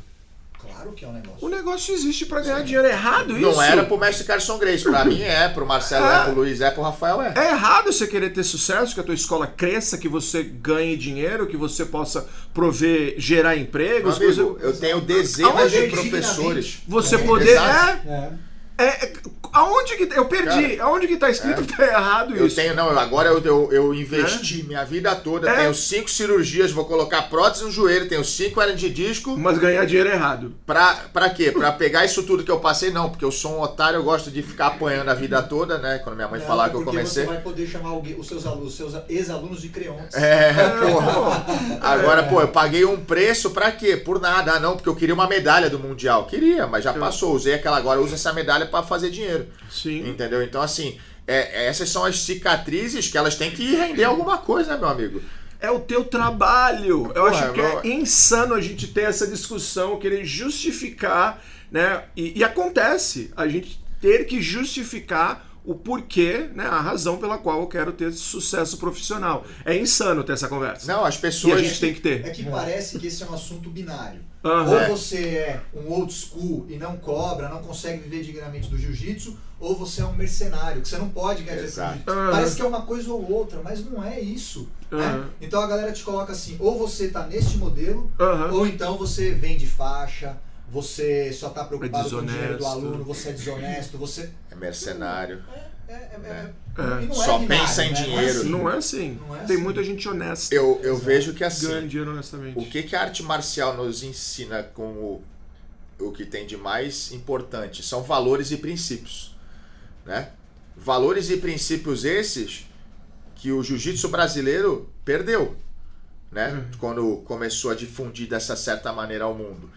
Speaker 5: Claro que é um negócio.
Speaker 3: O negócio existe pra ganhar dinheiro. É errado isso?
Speaker 1: Não era pro mestre Carson Grace, pra mim é, pro Marcelo é,
Speaker 3: É.
Speaker 1: pro Luiz é, pro Rafael é.
Speaker 3: É errado você querer ter sucesso, que a tua escola cresça, que você ganhe dinheiro, que você possa prover, gerar empregos.
Speaker 1: amigo,
Speaker 3: você,
Speaker 1: eu tenho dezenas
Speaker 3: Aonde
Speaker 1: de
Speaker 3: é
Speaker 1: professores.
Speaker 3: você
Speaker 5: É,
Speaker 3: poder. É,
Speaker 2: É.
Speaker 3: é, é, aonde que. Eu perdi.
Speaker 1: Cara,
Speaker 3: aonde que tá escrito
Speaker 1: é.
Speaker 3: que tá errado
Speaker 1: Eu
Speaker 3: isso?
Speaker 1: tenho, não, eu- agora eu, eu, eu investi minha vida toda,
Speaker 3: É.
Speaker 1: tenho cinco cirurgias, vou colocar prótese no joelho, tenho cinco hernias de disco.
Speaker 3: Mas ganhar dinheiro é errado.
Speaker 1: Pra, pra quê? Pra pegar isso tudo que eu passei? Não, porque eu sou um otário, eu gosto de ficar apanhando a vida toda, né? Quando minha mãe
Speaker 5: Não,
Speaker 1: falava
Speaker 5: é
Speaker 1: que eu comecei.
Speaker 5: Você vai poder chamar alguém, os seus alunos, os seus ex-alunos de creontes.
Speaker 1: É, porra. [LAUGHS] Agora, pô, eu paguei um preço pra quê? Por nada. Ah, não, porque eu queria uma medalha do Mundial. Queria, mas já passou. Usei aquela agora, uso essa medalha pra fazer dinheiro.
Speaker 3: Sim.
Speaker 1: Entendeu? Então, assim, é, essas são as cicatrizes que elas têm que render alguma coisa, né, meu amigo?
Speaker 3: é o teu trabalho. Eu
Speaker 1: Porra,
Speaker 3: acho que
Speaker 1: eu-
Speaker 3: é insano a gente ter essa discussão, querer justificar, né? E, e acontece a gente ter que justificar o porquê, né? A razão pela qual eu quero ter sucesso profissional. É insano ter essa conversa.
Speaker 1: Não, as
Speaker 3: E a
Speaker 1: pessoas.
Speaker 3: gente tem que
Speaker 5: É
Speaker 3: ter.
Speaker 5: que parece que esse é um assunto binário.
Speaker 3: Aham.
Speaker 5: Ou você é um old school e não cobra, não consegue viver dignamente do jiu-jitsu, ou você é um mercenário, que você não pode ganhar dinheiro.
Speaker 3: Aham.
Speaker 5: Parece que é uma coisa ou outra, mas não é isso. né?
Speaker 3: Aham.
Speaker 5: Então a galera te coloca assim, ou você tá neste modelo, ou então você vende faixa, você só tá preocupado com o dinheiro do aluno, você é desonesto, você.
Speaker 1: É mercenário.
Speaker 5: É, é, é,
Speaker 3: É.
Speaker 5: e não
Speaker 1: Só pensa em
Speaker 5: né?
Speaker 1: dinheiro.
Speaker 3: Não é assim.
Speaker 5: Não é
Speaker 3: Tem
Speaker 5: assim.
Speaker 3: muita gente honesta.
Speaker 1: Eu, eu
Speaker 5: Exato.
Speaker 1: vejo que assim.
Speaker 3: Ganha dinheiro honestamente.
Speaker 1: O que, que a arte marcial nos ensina como o que tem de mais importante são valores e princípios, né? Valores e princípios esses que o jiu-jitsu brasileiro perdeu, né? Quando começou a difundir dessa certa maneira ao mundo.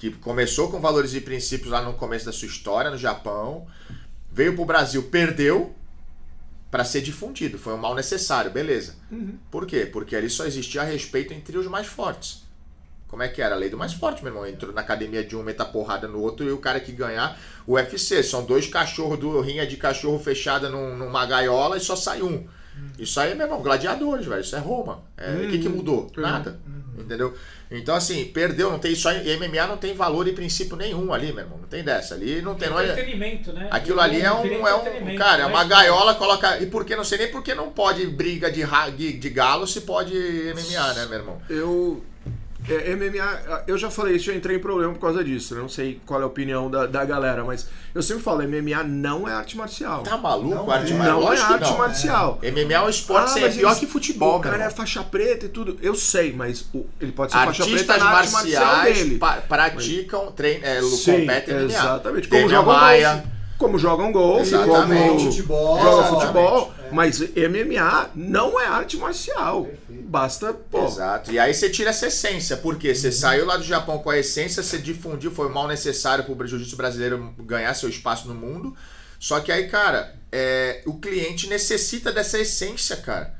Speaker 1: Que começou com valores e princípios lá no começo da sua história, no Japão, veio pro Brasil, perdeu para ser difundido. Foi um mal necessário, beleza. Por quê? Porque ali só existia respeito entre os mais fortes. Como é que era? A lei do mais forte, meu irmão. Entrou na academia de um, meta porrada no outro e o cara que ganhar. O UFC, são dois cachorros do rinha de cachorro fechada num- numa gaiola e só sai um. Isso aí, meu irmão, gladiadores, velho. Isso é Roma. É, O que, que mudou?
Speaker 3: Uhum.
Speaker 1: Nada. Entendeu? Então, assim, perdeu, não tem só. E MMA não tem valor e princípio nenhum ali, meu irmão. Não tem dessa. Ali não tem. É,
Speaker 4: Entretenimento, né?
Speaker 1: Aquilo ali é um, é um cara, é
Speaker 4: mas-
Speaker 1: uma gaiola, coloca. E por que não sei nem por que não pode briga de, de, de galo se pode MMA, né, meu irmão?
Speaker 3: Eu. É, MMA, eu já falei isso, já entrei em problema por causa disso. né? Não sei qual é a opinião da, da galera, mas eu sempre falo: MMA não é arte marcial.
Speaker 1: Tá maluco,
Speaker 5: Não
Speaker 1: arte
Speaker 5: é.
Speaker 1: marcial?
Speaker 3: não é arte
Speaker 1: não.
Speaker 3: marcial.
Speaker 1: MMA é um esporte sem- é pior que futebol,
Speaker 3: O cara
Speaker 1: meu
Speaker 3: é faixa preta e tudo. Eu sei, mas o- ele pode ser faixa preta
Speaker 1: Artistas
Speaker 3: na arte marcial dele.
Speaker 1: pa- praticam, treinam, é,
Speaker 3: Sim,
Speaker 1: competem MMA.
Speaker 3: exatamente. Como
Speaker 1: Demian
Speaker 3: jogam
Speaker 1: Maia.
Speaker 3: golfe. Como jogam golfe,
Speaker 1: Exatamente.
Speaker 3: como
Speaker 5: Futebol,
Speaker 3: jogam futebol.
Speaker 5: É.
Speaker 3: Mas MMA não é arte marcial.
Speaker 5: Perfeito.
Speaker 3: Basta, pô.
Speaker 1: Exato. E aí você tira essa essência, porque você saiu lá do Japão com a essência, você difundiu, foi mal necessário para o jiu-jitsu brasileiro ganhar seu espaço no mundo. Só que aí, cara, é, o cliente necessita dessa essência, cara.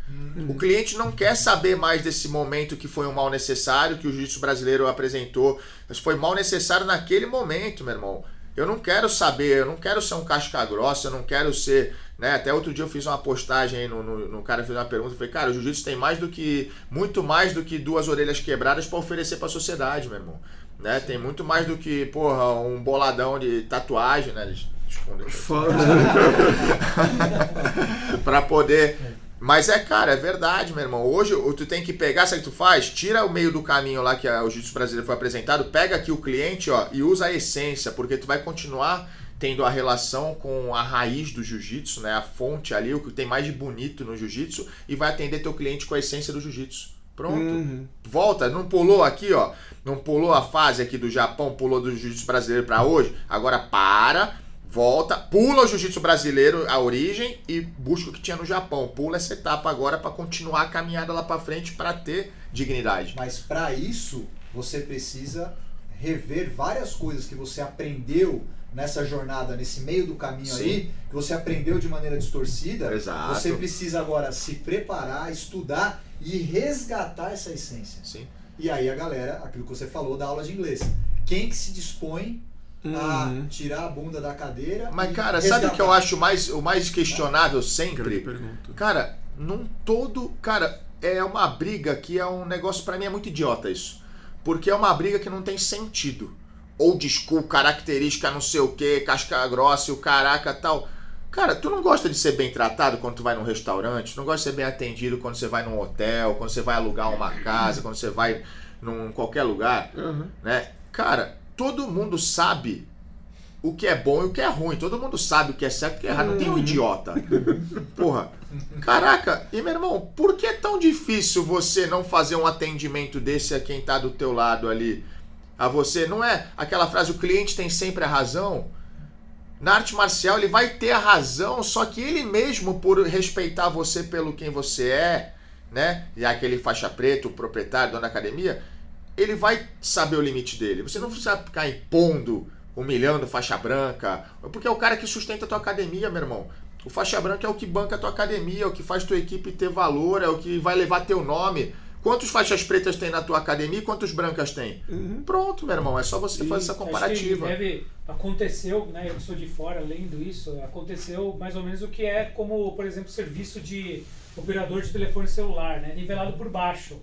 Speaker 1: O cliente não quer saber mais desse momento que foi um mal necessário, que o jiu-jitsu brasileiro apresentou. Mas foi mal necessário naquele momento, meu irmão. Eu não quero saber, eu não quero ser um casca grossa, eu não quero ser. Né? Até outro dia eu fiz uma postagem aí no, no, no cara fez uma pergunta, eu falei, cara, o jiu-jitsu tem mais do que. muito mais do que duas orelhas quebradas para oferecer para a sociedade, meu irmão. Né? Tem muito mais do que, porra, um boladão de tatuagem, né? Esconder
Speaker 3: Foda. [LAUGHS]
Speaker 1: pra poder. Mas é, cara, é verdade, meu irmão. Hoje tu tem que pegar, sabe o que tu faz? Tira o meio do caminho lá que a- o jiu-jitsu brasileiro foi apresentado, pega aqui o cliente, ó, e usa a essência, porque tu vai continuar tendo a relação com a raiz do jiu-jitsu, né? A fonte ali, o que tem mais de bonito no jiu-jitsu, e vai atender teu cliente com a essência do jiu-jitsu. Pronto.
Speaker 3: Uhum.
Speaker 1: Volta, não pulou aqui, ó. Não pulou a fase aqui do Japão, pulou do jiu-jitsu brasileiro pra hoje. Agora para, volta, pula o jiu-jitsu brasileiro, a origem, e busca o que tinha no Japão. Pula essa etapa agora pra continuar a caminhada lá pra frente pra ter dignidade.
Speaker 5: Mas para isso, você precisa rever várias coisas que você aprendeu nessa jornada, nesse meio do caminho
Speaker 1: Sim.
Speaker 5: aí, que você aprendeu de maneira distorcida.
Speaker 1: Exato.
Speaker 5: Você precisa agora se preparar, estudar e resgatar essa essência.
Speaker 1: Sim.
Speaker 5: E aí a galera, aquilo que você falou da aula de inglês. Quem que se dispõe a
Speaker 3: Uhum.
Speaker 5: tirar a bunda da cadeira?
Speaker 1: Mas,
Speaker 5: e
Speaker 1: cara, sabe o que eu acho mais, o mais questionável sempre?
Speaker 3: pergunta.
Speaker 1: Cara, num todo. Cara, é uma briga que é um negócio, pra mim, é muito idiota isso. Porque é uma briga que não tem sentido. Old school, característica, não sei o que, casca grossa e o caraca tal. Cara, tu não gosta de ser bem tratado quando tu vai num restaurante? Tu não gosta de ser bem atendido quando você vai num hotel, quando você vai alugar uma casa, quando você vai num qualquer lugar?
Speaker 3: Uhum.
Speaker 1: né? Cara, todo mundo sabe o que é bom e o que é ruim. Todo mundo sabe o que é certo e o que é errado. Não tem um idiota. Porra. Caraca, e meu irmão, por que é tão difícil você não fazer um atendimento desse a quem tá do teu lado ali? A você, não é aquela frase, o cliente tem sempre a razão? Na arte marcial ele vai ter a razão, só que ele mesmo, por respeitar você pelo quem você é, né? E aquele faixa preta, o proprietário, dono da academia, ele vai saber o limite dele. Você não precisa ficar impondo, humilhando faixa branca, porque é o cara que sustenta a tua academia, meu irmão. O faixa branca é o que banca a tua academia, é o que faz tua equipe ter valor, é o que vai levar teu nome. Quantos faixas pretas tem na tua academia e quantos brancas tem? Pronto, meu irmão, é só você fazer essa
Speaker 4: Acho que
Speaker 1: comparativa.
Speaker 4: Deve, aconteceu, né, eu sou de fora lendo isso, aconteceu mais ou menos o que é como, por exemplo, serviço de operador de telefone celular, né, nivelado por baixo.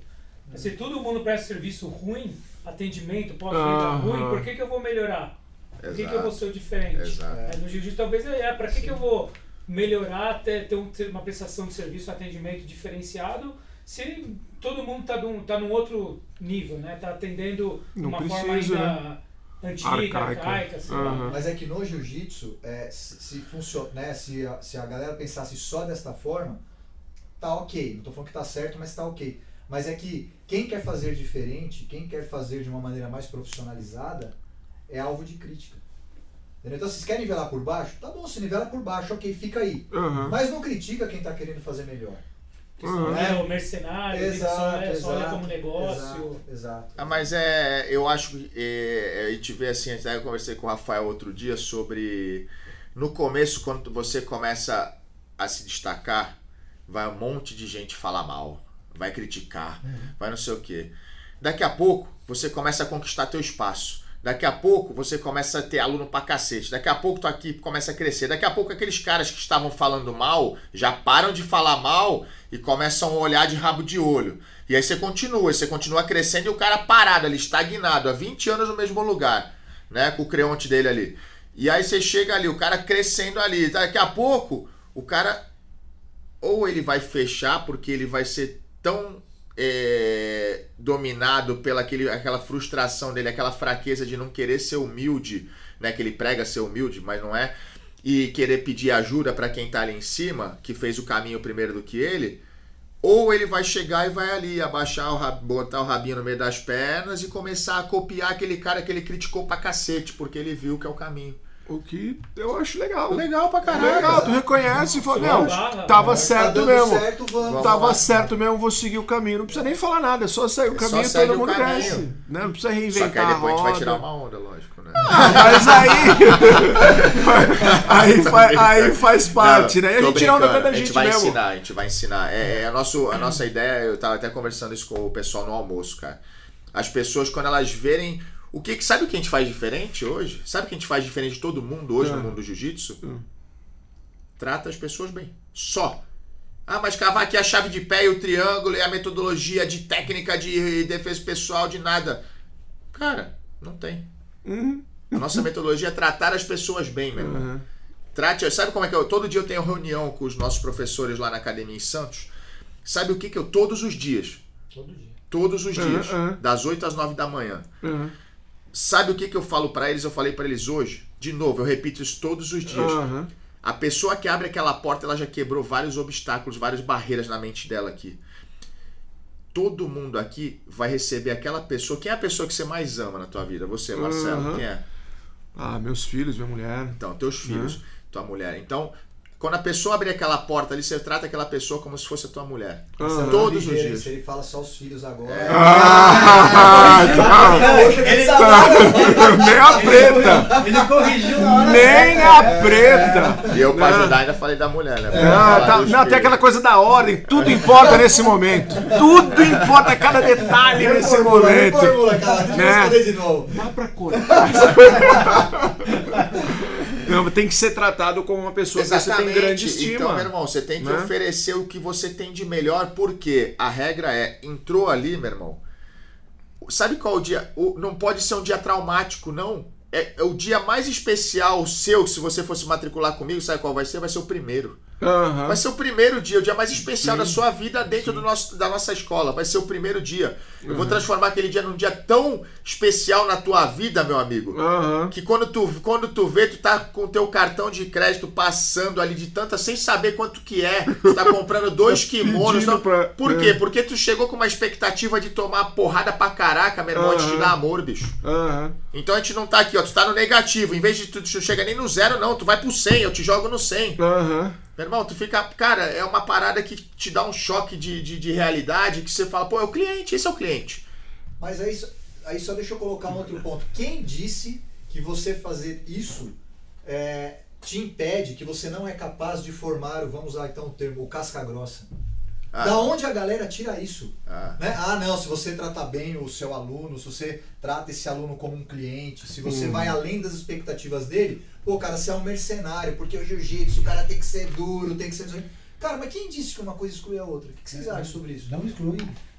Speaker 4: Se todo mundo presta serviço ruim, atendimento, pós-venda ruim, por que, que eu vou melhorar? Por que, que eu vou ser o diferente?
Speaker 1: Exato.
Speaker 4: É, no jiu-jitsu talvez é, para que, que eu vou melhorar, ter, ter, um- ter uma prestação de serviço, atendimento diferenciado, se todo mundo está num, tá num outro nível, né? Tá atendendo de
Speaker 3: Não
Speaker 4: uma forma
Speaker 3: precisa,
Speaker 4: ainda antiga,
Speaker 3: Arcaica.
Speaker 4: arcaica, sei lá.
Speaker 3: Aham.
Speaker 5: Mas é que no jiu-jitsu, é, se, se funciona, né, se, a, se a galera pensasse só desta forma, tá ok. Não tô falando que tá certo, mas tá ok. Mas é que quem quer fazer diferente, quem quer fazer de uma maneira mais profissionalizada, é alvo de crítica. Entendeu? Então, vocês querem nivelar por baixo? Tá bom, se nivela por baixo, ok, fica aí.
Speaker 3: Aham.
Speaker 5: Mas não critica quem tá querendo fazer melhor.
Speaker 3: Uhum.
Speaker 4: é o mercenário, ele só, é, só olha como negócio.
Speaker 5: Exato, exato.
Speaker 1: Ah, mas é, eu acho que é, a gente vê assim, até eu conversei com o Rafael outro dia sobre no começo quando você começa a se destacar, vai um monte de gente falar mal, vai criticar, vai não sei o quê. Daqui a pouco você começa a conquistar teu espaço. Daqui a pouco você começa a ter aluno pra cacete. Daqui a pouco tua equipe começa a crescer. Daqui a pouco aqueles caras que estavam falando mal já param de falar mal e começam a olhar de rabo de olho. E aí você continua, você continua crescendo e o cara parado ali, estagnado, há 20 anos no mesmo lugar, né? Com o creonte dele ali. E aí você chega ali, o cara crescendo ali. Daqui a pouco, o cara ou ele vai fechar porque ele vai ser tão é, dominado pela aquele, aquela frustração dele, aquela fraqueza de não querer ser humilde, né? Que ele prega ser humilde, mas não é. E querer pedir ajuda para quem tá ali em cima, que fez o caminho primeiro do que ele. Ou ele vai chegar e vai ali abaixar o botar o rabinho no meio das pernas e começar a copiar aquele cara que ele criticou pra cacete, porque ele viu que é o caminho.
Speaker 3: O que eu acho legal.
Speaker 1: Legal pra caralho.
Speaker 3: Legal, tu reconhece e fala,
Speaker 4: Só
Speaker 3: não, tava
Speaker 4: né?
Speaker 3: certo
Speaker 5: tá
Speaker 3: mesmo.
Speaker 5: certo, vamos.
Speaker 3: Tava
Speaker 1: lá.
Speaker 3: certo mesmo, vou seguir o caminho. Não precisa nem falar nada, é só sair o
Speaker 1: É só
Speaker 3: caminho e todo mundo cresce. Né? Não precisa
Speaker 1: Só
Speaker 3: reinventar
Speaker 1: que aí depois a gente vai tirar uma onda, lógico, né?
Speaker 3: Ah, mas aí. [LAUGHS] aí, faz, aí faz parte,
Speaker 1: Não,
Speaker 3: né? E a gente tira onda da
Speaker 1: A
Speaker 3: gente,
Speaker 1: gente vai
Speaker 3: mesmo.
Speaker 1: ensinar, a gente vai ensinar. É, é a, nosso, a nossa ideia, eu tava até conversando isso com o pessoal no almoço, cara. As pessoas, quando elas verem. O que, sabe o que a gente faz diferente hoje? Sabe o que a gente faz diferente de todo mundo hoje
Speaker 3: Ah.
Speaker 1: no mundo do jiu-jitsu?
Speaker 3: Hum.
Speaker 1: Trata as pessoas bem. Só. Ah, mas cavar aqui a chave de pé e o triângulo e a metodologia de técnica de defesa pessoal, de nada. Cara, não tem.
Speaker 3: Uhum.
Speaker 1: A nossa metodologia é tratar as pessoas bem, meu irmão.
Speaker 3: Uhum.
Speaker 1: Trate, sabe como é que eu? Todo dia eu tenho reunião com os nossos professores lá na academia em Santos. Sabe o que que eu todos os dias,
Speaker 4: Todo dia.
Speaker 1: todos os
Speaker 3: Uhum,
Speaker 1: dias,
Speaker 3: uhum.
Speaker 1: das 8 às 9 da manhã.
Speaker 3: Uhum.
Speaker 1: Sabe o que que eu falo pra eles? Eu falei pra eles hoje. De novo, eu repito isso todos os dias.
Speaker 3: Uhum.
Speaker 1: A pessoa que abre aquela porta, ela já quebrou vários obstáculos, várias barreiras na mente dela aqui. Todo mundo aqui vai receber aquela pessoa. Quem é a pessoa que você mais ama na tua vida? Você, Marcelo.
Speaker 3: Uhum.
Speaker 1: Quem é?
Speaker 3: Ah, meus filhos, minha mulher.
Speaker 1: Então, teus filhos, tua mulher. Então, quando a pessoa abrir aquela porta ali, você trata aquela pessoa como se fosse a tua mulher.
Speaker 3: Uhum.
Speaker 1: Todos os dias.
Speaker 5: Se ele fala só os filhos agora. [LAUGHS]
Speaker 3: Ah, tá.
Speaker 2: Ele [LAUGHS]
Speaker 3: Nem a preta.
Speaker 2: Ele corrigiu na hora
Speaker 3: Nem
Speaker 2: certa.
Speaker 3: a preta.
Speaker 1: E eu, pra ajudar, ainda falei da mulher, né?
Speaker 3: Ah, tá, não, tem aquela coisa da ordem, tudo importa nesse momento. Tudo importa, cada detalhe nesse momento.
Speaker 5: reformula, cara. Deixa eu
Speaker 3: Né?
Speaker 5: responder de novo.
Speaker 3: Dá pra cortar. [LAUGHS] Não, tem que ser tratado como uma pessoa que você tem
Speaker 1: Exatamente.
Speaker 3: grande estima.
Speaker 1: Então, meu irmão, você tem que
Speaker 3: Né?
Speaker 1: oferecer o que você tem de melhor, porque a regra é, entrou ali, meu irmão. Sabe qual o dia? O- não pode ser um dia traumático, não. É, é o dia mais especial seu, se você fosse matricular comigo, sabe qual vai ser? Vai ser o primeiro.
Speaker 3: Aham.
Speaker 1: Vai ser o primeiro dia, o dia mais especial da sua vida dentro do nosso, da nossa escola. Vai ser o primeiro dia. Eu vou transformar aquele dia num dia tão especial na tua vida, meu amigo.
Speaker 3: Aham.
Speaker 1: Que quando tu, quando tu vê, tu tá com o teu cartão de crédito passando ali de tanta, sem saber quanto que é. Tu tá comprando [LAUGHS] dois kimonos. Não,
Speaker 3: pra-
Speaker 1: Por
Speaker 3: é.
Speaker 1: quê? Porque tu chegou com uma expectativa de tomar porrada pra caraca, meu irmão, antes de dar amor, bicho. Então a gente não tá aqui, ó. Tu tá no negativo. Em vez de tu, tu chega nem no zero, não. Tu vai pro 100, eu te jogo no 100.
Speaker 3: Aham.
Speaker 1: Meu irmão, tu fica. Cara, é uma parada que te dá um choque de, de, de realidade que você fala, pô, é o cliente, esse é o cliente.
Speaker 5: Mas aí, aí só deixa eu colocar um outro ponto. Quem disse que você fazer isso é, te impede, que você não é capaz de formar, vamos usar então o termo, o casca grossa?
Speaker 1: Ah.
Speaker 5: Da onde a galera tira isso?
Speaker 1: Ah.
Speaker 5: Né? Ah, não, se você tratar bem o seu aluno, se você trata esse aluno como um cliente, se você
Speaker 3: Hum.
Speaker 5: vai além das expectativas dele, pô, cara, você é um mercenário, porque o jiu-jitsu, o cara tem que ser duro, tem que ser. Cara, mas quem disse que uma coisa exclui a outra? O que que vocês acham sobre isso?
Speaker 2: Não exclui.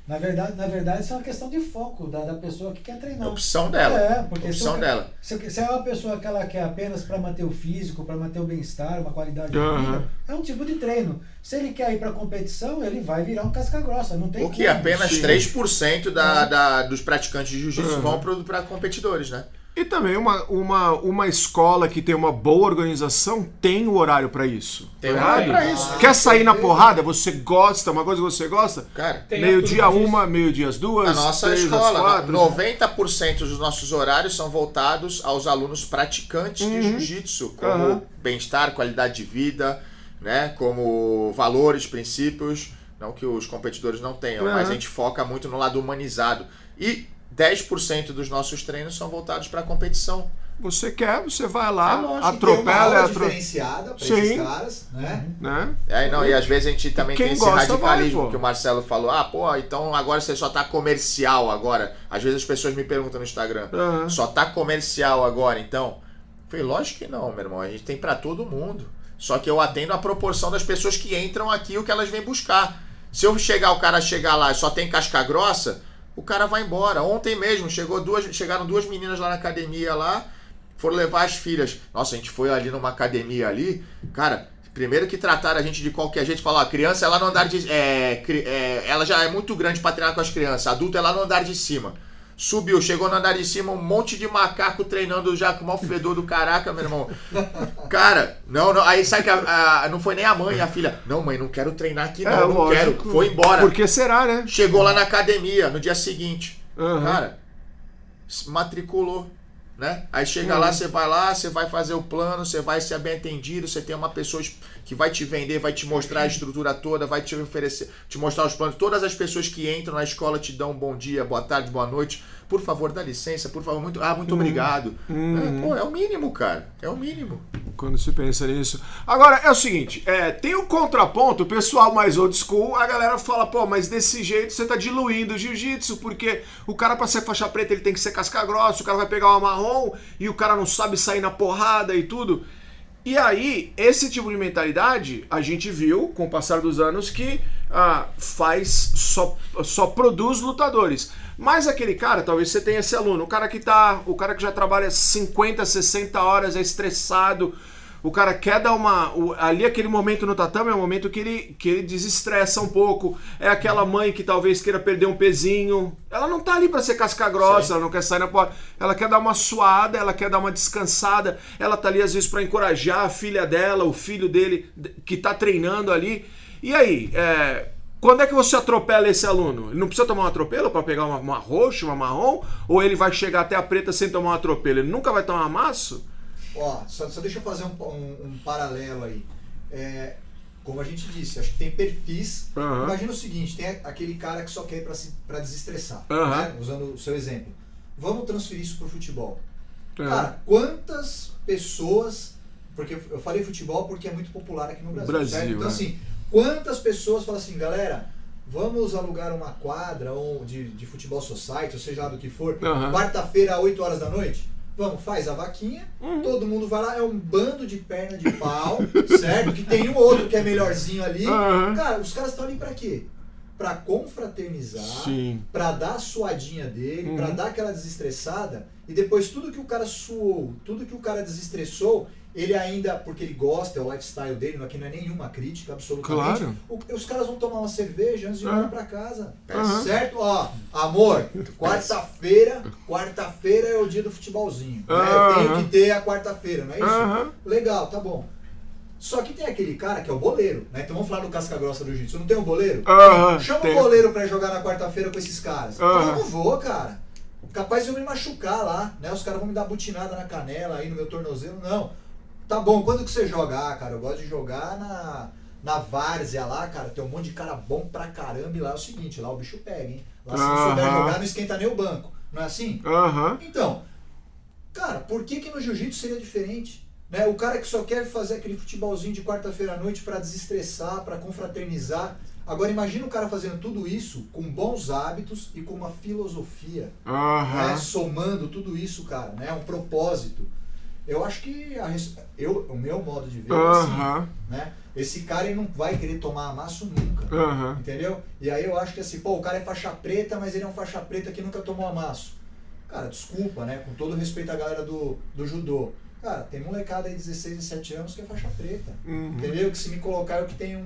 Speaker 2: Na verdade, na verdade, isso é uma questão de foco da, da pessoa que quer
Speaker 1: É
Speaker 2: treinar.
Speaker 1: opção dela.
Speaker 2: É, porque se
Speaker 1: opção
Speaker 2: ca-
Speaker 1: dela.
Speaker 2: Se, se é uma pessoa que ela quer apenas para manter o físico, para manter o bem-estar, uma qualidade de vida, é um tipo de treino. Se ele quer ir para competição, ele vai virar um casca grossa. Não tem
Speaker 1: O que apenas
Speaker 3: Sim.
Speaker 1: 3% da,
Speaker 2: É.
Speaker 1: da, dos praticantes de jiu-jitsu
Speaker 3: Uhum.
Speaker 1: vão para competidores, né?
Speaker 3: E também uma, uma, uma escola que tem uma boa organização tem o horário pra isso.
Speaker 1: Tem
Speaker 3: tá
Speaker 1: horário pra isso.
Speaker 3: Quer sair na porrada? Você gosta, uma coisa que você gosta?
Speaker 1: Cara,
Speaker 3: Meio-dia uma, meio-dia as duas,
Speaker 1: a nossa
Speaker 3: três
Speaker 1: escola,
Speaker 3: quatro.
Speaker 1: 90% dos nossos horários são voltados aos alunos praticantes de
Speaker 3: Uhum.
Speaker 1: jiu-jitsu, como
Speaker 3: Aham.
Speaker 1: bem-estar, qualidade de vida, né? Como valores, princípios, não que os competidores não tenham,
Speaker 3: Aham.
Speaker 1: mas a gente foca muito no lado humanizado. E 10% dos nossos treinos são voltados para competição.
Speaker 3: Você quer, você vai lá,
Speaker 1: É lógico,
Speaker 3: atropela,
Speaker 5: aula
Speaker 3: atro...
Speaker 5: diferenciada
Speaker 3: Sim.
Speaker 5: esses caras, né?
Speaker 3: né?
Speaker 1: É, não, e às vezes a gente também tem esse
Speaker 3: gosta
Speaker 1: radicalismo
Speaker 3: vai,
Speaker 1: que o Marcelo falou. Ah, pô, então agora você só tá comercial agora. Às vezes as pessoas me perguntam no Instagram.
Speaker 3: Aham.
Speaker 1: Só tá comercial agora, então? Eu falei, lógico que não, meu irmão. A gente tem pra todo mundo. Só que eu atendo a proporção das pessoas que entram aqui o que elas vêm buscar. Se eu chegar, o cara chegar lá e só tem casca grossa, o cara vai embora. Ontem mesmo chegou duas, chegaram duas meninas lá na academia lá, foram levar as filhas. Nossa, a gente foi ali numa academia ali, cara. Primeiro que trataram a gente de qualquer jeito, falaram, a criança é lá no andar de. É, é, ela já é muito grande pra treinar com as crianças, adulto é lá no andar de cima. Subiu, chegou no andar de cima, um monte de macaco treinando já com o mau fedor do caraca, meu irmão. Cara, não, não. Aí sabe que a, a- não foi nem a mãe, a filha. Não, mãe, não quero treinar aqui, não,
Speaker 3: É,
Speaker 1: não
Speaker 3: lógico.
Speaker 1: quero. Foi embora.
Speaker 3: Por que será, né?
Speaker 1: Chegou lá na academia no dia seguinte.
Speaker 3: Aham.
Speaker 1: Cara, matriculou. Né? Aí chega
Speaker 3: Uhum.
Speaker 1: lá, você vai lá, você vai fazer o plano, você vai ser bem atendido, você tem uma pessoa que vai te vender, vai te mostrar a estrutura toda, vai te oferecer, te mostrar os planos. Todas as pessoas que entram na escola te dão um bom dia, boa tarde, boa noite. Por favor, dá licença, por favor, muito, ah, muito obrigado.
Speaker 3: Uhum.
Speaker 1: É, pô, é o mínimo, cara. É o mínimo.
Speaker 3: Quando se pensa nisso. Agora, é o seguinte, é, tem o contraponto, o pessoal mais old school, a galera fala, pô, mas desse jeito você tá diluindo o jiu-jitsu, porque o cara pra ser faixa preta ele tem que ser casca grossa, o cara vai pegar uma marrom e o cara não sabe sair na porrada e tudo. E aí, esse tipo de mentalidade, a gente viu, com o passar dos anos, que ah, faz, só, só produz lutadores. Mas aquele cara, talvez você tenha esse aluno, o cara que tá. O cara que já trabalha 50, 60 horas, é estressado. O cara quer dar uma. o- ali, aquele momento no tatame é um momento que ele, que ele desestressa um pouco. É aquela mãe que talvez queira perder um pezinho. Ela não tá ali pra ser casca grossa, ela não quer sair na porta. Ela quer dar uma suada, ela quer dar uma descansada. Ela tá ali, às vezes, pra encorajar a filha dela, o filho dele, que tá treinando ali. E aí, é, quando é que você atropela esse aluno? Ele não precisa tomar um atropelo para pegar uma, uma roxa, uma marrom? Ou ele vai chegar até a preta sem tomar um atropelo? Ele nunca vai tomar amasso?
Speaker 5: Ó, só, só deixa eu fazer um, um- um paralelo aí. É, como a gente disse, acho que tem perfis.
Speaker 3: Aham.
Speaker 5: Imagina o seguinte: tem aquele cara que só quer ir pra desestressar,
Speaker 3: Aham.
Speaker 5: né? usando o seu exemplo. Vamos transferir isso pro futebol.
Speaker 3: É.
Speaker 5: Cara, quantas pessoas. Porque eu falei futebol porque é muito popular aqui no Brasil.
Speaker 3: Brasil,
Speaker 5: certo? Então,
Speaker 3: é.
Speaker 5: assim, quantas pessoas falam assim, galera, vamos alugar uma quadra ou de, de futebol society, ou seja lá do que for, quarta-feira, 8 horas da noite? Vamos, faz a vaquinha,
Speaker 3: Uhum.
Speaker 5: todo mundo vai lá, é um bando de perna de pau, [LAUGHS] certo? Que tem um outro que é melhorzinho ali.
Speaker 3: Aham.
Speaker 5: Cara, os caras estão ali pra quê? Pra confraternizar, pra dar a suadinha dele,
Speaker 3: Uhum.
Speaker 5: pra dar aquela desestressada, e depois tudo que o cara suou, tudo que o cara desestressou, ele ainda, porque ele gosta, é o lifestyle dele, aqui não é nenhuma crítica, absolutamente.
Speaker 3: Claro.
Speaker 5: O- os caras vão tomar uma cerveja antes de ir embora pra casa.
Speaker 3: Aham.
Speaker 5: Certo? Ó, amor, quarta-feira, quarta-feira é o dia do futebolzinho. né? Eu tenho que ter a quarta-feira, não é isso?
Speaker 3: Aham.
Speaker 5: Legal, tá bom. Só que tem aquele cara que é o boleiro, né? Então vamos falar do casca grossa do jiu-jitsu. Não tem um boleiro?
Speaker 3: Aham,
Speaker 5: Chama
Speaker 3: tem.
Speaker 5: o boleiro pra jogar na quarta-feira com esses caras.
Speaker 3: Aham.
Speaker 5: Eu não vou, cara. Capaz de eu me machucar lá, né? Os caras vão me dar butinada na canela, aí no meu tornozelo. Não. Tá bom, quando que você joga? Ah, cara, eu gosto de jogar na, na várzea lá, cara. Tem um monte de cara bom pra caramba. E lá é o seguinte, lá o bicho pega, hein? Lá se não souber jogar, não esquenta nem o banco. Não é assim? Então, cara, por que que no jiu-jitsu seria diferente? Né? O cara que só quer fazer aquele futebolzinho de quarta-feira à noite pra desestressar, pra confraternizar. Agora imagina o cara fazendo tudo isso com bons hábitos e com uma filosofia,
Speaker 3: Aham.
Speaker 5: né? somando tudo isso, cara, né? Um propósito. Eu acho que a eu, o meu modo de ver é assim,
Speaker 3: Aham.
Speaker 5: né? Esse cara ele não vai querer tomar amasso nunca.
Speaker 3: Aham.
Speaker 5: Entendeu? E aí eu acho que assim, pô, o cara é faixa preta, mas ele é um faixa preta que nunca tomou amasso. Cara, desculpa, né? Com todo respeito à galera do, do judô. Cara, tem molecada aí de 16, 17 anos que é faixa preta.
Speaker 3: Uhum.
Speaker 5: Entendeu? Que se me colocar eu que tenho um,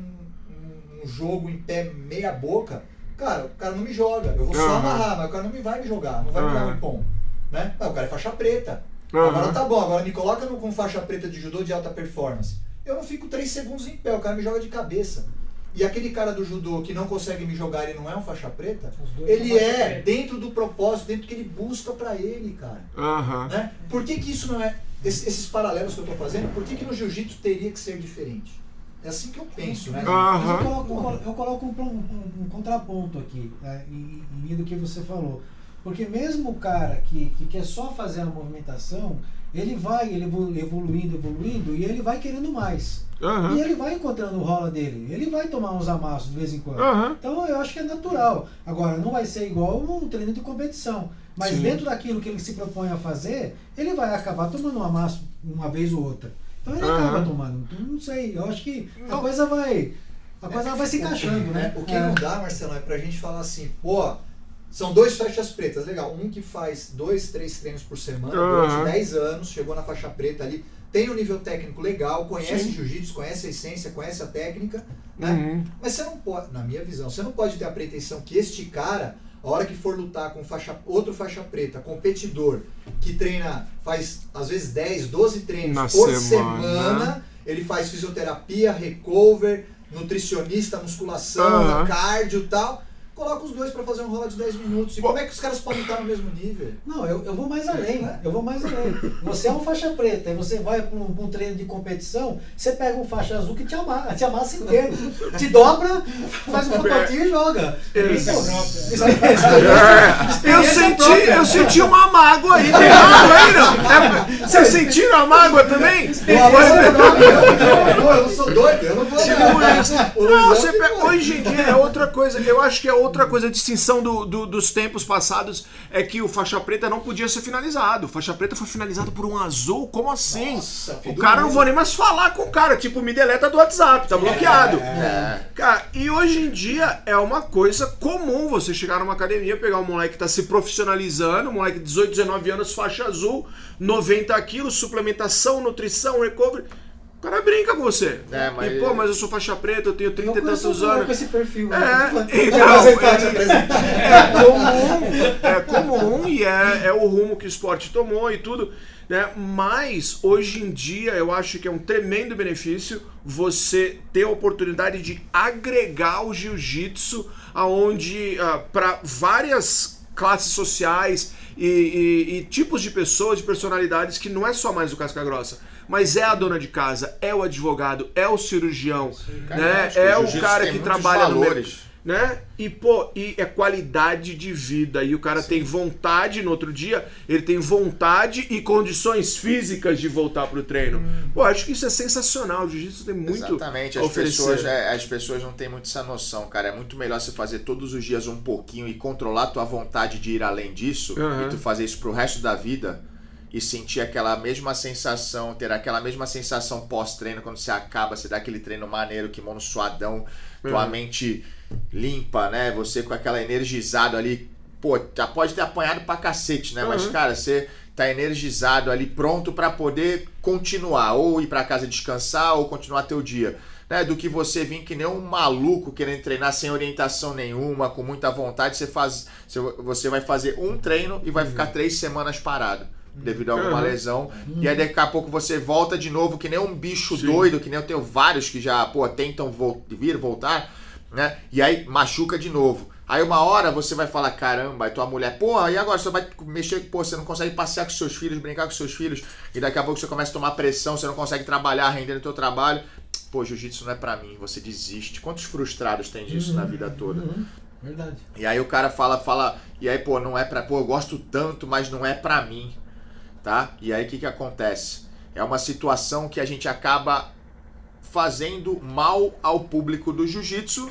Speaker 5: um- um jogo em pé meia boca, cara, o cara não me joga. Eu vou só amarrar, mas o cara não me vai me jogar, não vai me dar um impom. Né? Mas o cara é faixa preta.
Speaker 3: Aham.
Speaker 5: Agora tá bom, agora me coloca no, com faixa preta de judô de alta performance. Eu não fico 3 segundos em pé, o cara me joga de cabeça. E aquele cara do judô que não consegue me jogar, ele não é um faixa preta? Ele é
Speaker 4: preta.
Speaker 5: dentro do propósito, dentro do que ele busca pra ele, cara.
Speaker 3: Aham.
Speaker 5: Né? Por que, que isso não é. esse- Esses paralelos que eu tô fazendo, por que, que no jiu-jitsu teria que ser diferente? É assim que eu penso, né?
Speaker 2: Mas eu coloco, eu colo- eu coloco um, um- um contraponto aqui, né, em, em linha do que você falou. Porque mesmo o cara que, que quer só fazer a movimentação, ele vai ele evolu- evoluindo, evoluindo, e ele vai querendo mais.
Speaker 3: Aham.
Speaker 2: E ele vai encontrando o rola dele. Ele vai tomar uns amassos de vez em quando.
Speaker 3: Aham.
Speaker 2: Então eu acho que é natural. Agora, não vai ser igual um treino de competição. Mas
Speaker 3: Sim.
Speaker 2: dentro daquilo que ele se propõe a fazer, ele vai acabar tomando um amasso uma vez ou outra. Então ele
Speaker 3: Aham.
Speaker 2: acaba tomando. Então, não sei. Eu acho que a
Speaker 3: Não.
Speaker 2: coisa vai. A coisa vai se encaixando, né?
Speaker 5: O que
Speaker 2: É.
Speaker 5: não dá, Marcelão, é pra gente falar assim, pô, são dois faixas pretas, legal. Um que faz dois, três treinos por semana
Speaker 3: Aham.
Speaker 5: durante 10 anos, chegou na faixa preta ali, tem um nível técnico legal, conhece jiu-jitsu, conhece a essência, conhece a técnica, né?
Speaker 3: Uhum.
Speaker 5: Mas você não pode, na minha visão, você não pode ter a pretensão que este cara, a hora que for lutar com faixa, outro faixa preta, competidor, que treina, faz às vezes 10, 12 treinos
Speaker 3: Na
Speaker 5: por
Speaker 3: semana.
Speaker 5: semana, ele faz fisioterapia, recover, nutricionista, musculação,
Speaker 3: Aham.
Speaker 5: cardio e tal. Coloca os dois pra fazer um rola de 10 minutos. E como é que os caras podem estar no mesmo nível?
Speaker 2: Não, eu, eu vou mais além, né? Eu vou mais além. Você é um faixa preta, e você vai para um, pra um treino de competição, você pega um faixa azul que te amassa, te amassa inteiro. Te dobra, faz um pacotinho e joga.
Speaker 4: Experiência própria.
Speaker 3: É, eu senti, eu senti uma mágoa aí, tem mágoa aí, não? É, vocês sentiram a mágoa também?
Speaker 5: Eu, não sou doido, eu não vou.
Speaker 3: Tipo Não, você pega- hoje em dia é outra coisa. Eu acho que é outra coisa. A distinção do, do- dos tempos passados é que o faixa preta não podia ser finalizado. O faixa preta foi finalizado por um azul. Como assim?
Speaker 5: Nossa,
Speaker 3: o cara não vou nem mais falar com o cara. Tipo, me deleta do WhatsApp, tá bloqueado.
Speaker 1: É.
Speaker 3: Cara, e hoje em dia é uma coisa comum você chegar numa academia, pegar um moleque que tá se profissionalizando, um moleque de 18, 19 anos, faixa azul, 90 quilos, suplementação, nutrição, recovery. O cara brinca com você.
Speaker 1: É, mas-
Speaker 3: E, pô, mas eu sou faixa preta, eu tenho 30 e tantos anos.
Speaker 2: com esse perfil. né?
Speaker 3: É,
Speaker 2: Vou
Speaker 3: então,
Speaker 2: apresentar, te apresentar.
Speaker 3: é comum, é comum e é, é o rumo que o esporte tomou e tudo, né? Mas hoje em dia eu acho que é um tremendo benefício você ter a oportunidade de agregar o jiu-jitsu aonde para várias classes sociais e, e- e tipos de pessoas, de personalidades que não é só mais o casca grossa. Mas é a dona de casa, é o advogado, é o cirurgião, né?
Speaker 1: Lógico,
Speaker 3: É o
Speaker 1: jiu-jitsu
Speaker 3: cara que trabalha no mercado
Speaker 1: valores.
Speaker 3: né? E pô, e é qualidade de vida. E o cara tem vontade no outro dia, ele tem vontade e condições físicas de voltar pro treino. Pô, acho que isso é sensacional. O jiu-jitsu tem muito
Speaker 1: Exatamente,
Speaker 3: a
Speaker 1: as pessoas, é, as pessoas não têm muito essa noção, cara. É muito melhor você fazer todos os dias um pouquinho e controlar a tua vontade de ir além disso
Speaker 3: Aham.
Speaker 1: e tu fazer isso pro resto da vida e sentir aquela mesma sensação, ter aquela mesma sensação pós-treino quando você acaba, você dá aquele treino maneiro, kimono suadão, tua
Speaker 3: Uhum.
Speaker 1: mente limpa, né? Você com aquela energizado ali, pô, já pode ter apanhado pra cacete, né? Mas
Speaker 3: Uhum.
Speaker 1: cara, você tá energizado ali, pronto pra poder continuar, ou ir pra casa descansar, ou continuar teu dia. Né, do que você vir que nem um maluco querendo treinar sem orientação nenhuma, com muita vontade, você faz, você- você vai fazer um treino e vai ficar três semanas parado devido a alguma
Speaker 3: Uhum.
Speaker 1: lesão. E aí daqui a pouco você volta de novo que nem um bicho
Speaker 3: Sim.
Speaker 1: doido, que nem eu tenho vários que já pô, tentam vol- vir voltar, né? E aí machuca de novo. Aí uma hora você vai falar, caramba, aí tua mulher, porra, e agora você vai mexer, pô, você não consegue passear com seus filhos, brincar com seus filhos, e daqui a pouco você começa a tomar pressão, você não consegue trabalhar, render no teu trabalho. Pô, jiu-jitsu não é pra mim, você desiste. Quantos frustrados tem disso na vida toda?
Speaker 2: Uhum, Verdade.
Speaker 1: E aí o cara fala, fala, e aí, pô, não é pra. Pô, eu gosto tanto, mas não é pra mim. Tá? E aí o que, que acontece? É uma situação que a gente acaba fazendo mal ao público do jiu-jitsu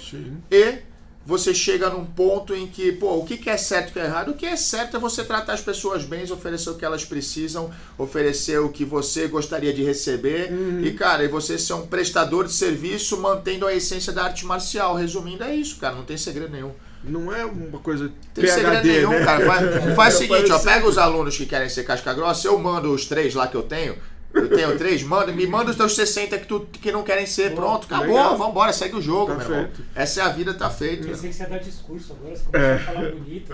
Speaker 1: e você chega num ponto em que, pô, o que que é certo e o que é errado? O que é certo é você tratar as pessoas bem, oferecer o que elas precisam, oferecer o que você gostaria de receber
Speaker 3: Uhum.
Speaker 1: e, cara, e você ser um prestador de serviço mantendo a essência da arte marcial. Resumindo, é isso, cara, não tem segredo nenhum.
Speaker 3: Não é uma coisa
Speaker 1: Tem segredo
Speaker 3: PhD,
Speaker 1: nenhum,
Speaker 3: né?
Speaker 1: cara. Faz, faz [LAUGHS] o seguinte, ó, pega os alunos que querem ser casca grossa, eu mando os três lá que eu tenho. Eu tenho três, manda, me manda os teus 60 que, tu, que não querem ser. Pronto, acabou,
Speaker 3: legal.
Speaker 1: vambora, segue o jogo,
Speaker 3: Tá
Speaker 1: meu irmão.
Speaker 3: feito.
Speaker 1: Essa é a vida, tá feito.
Speaker 4: Eu pensei que você ia dar discurso agora, você começou a falar bonito.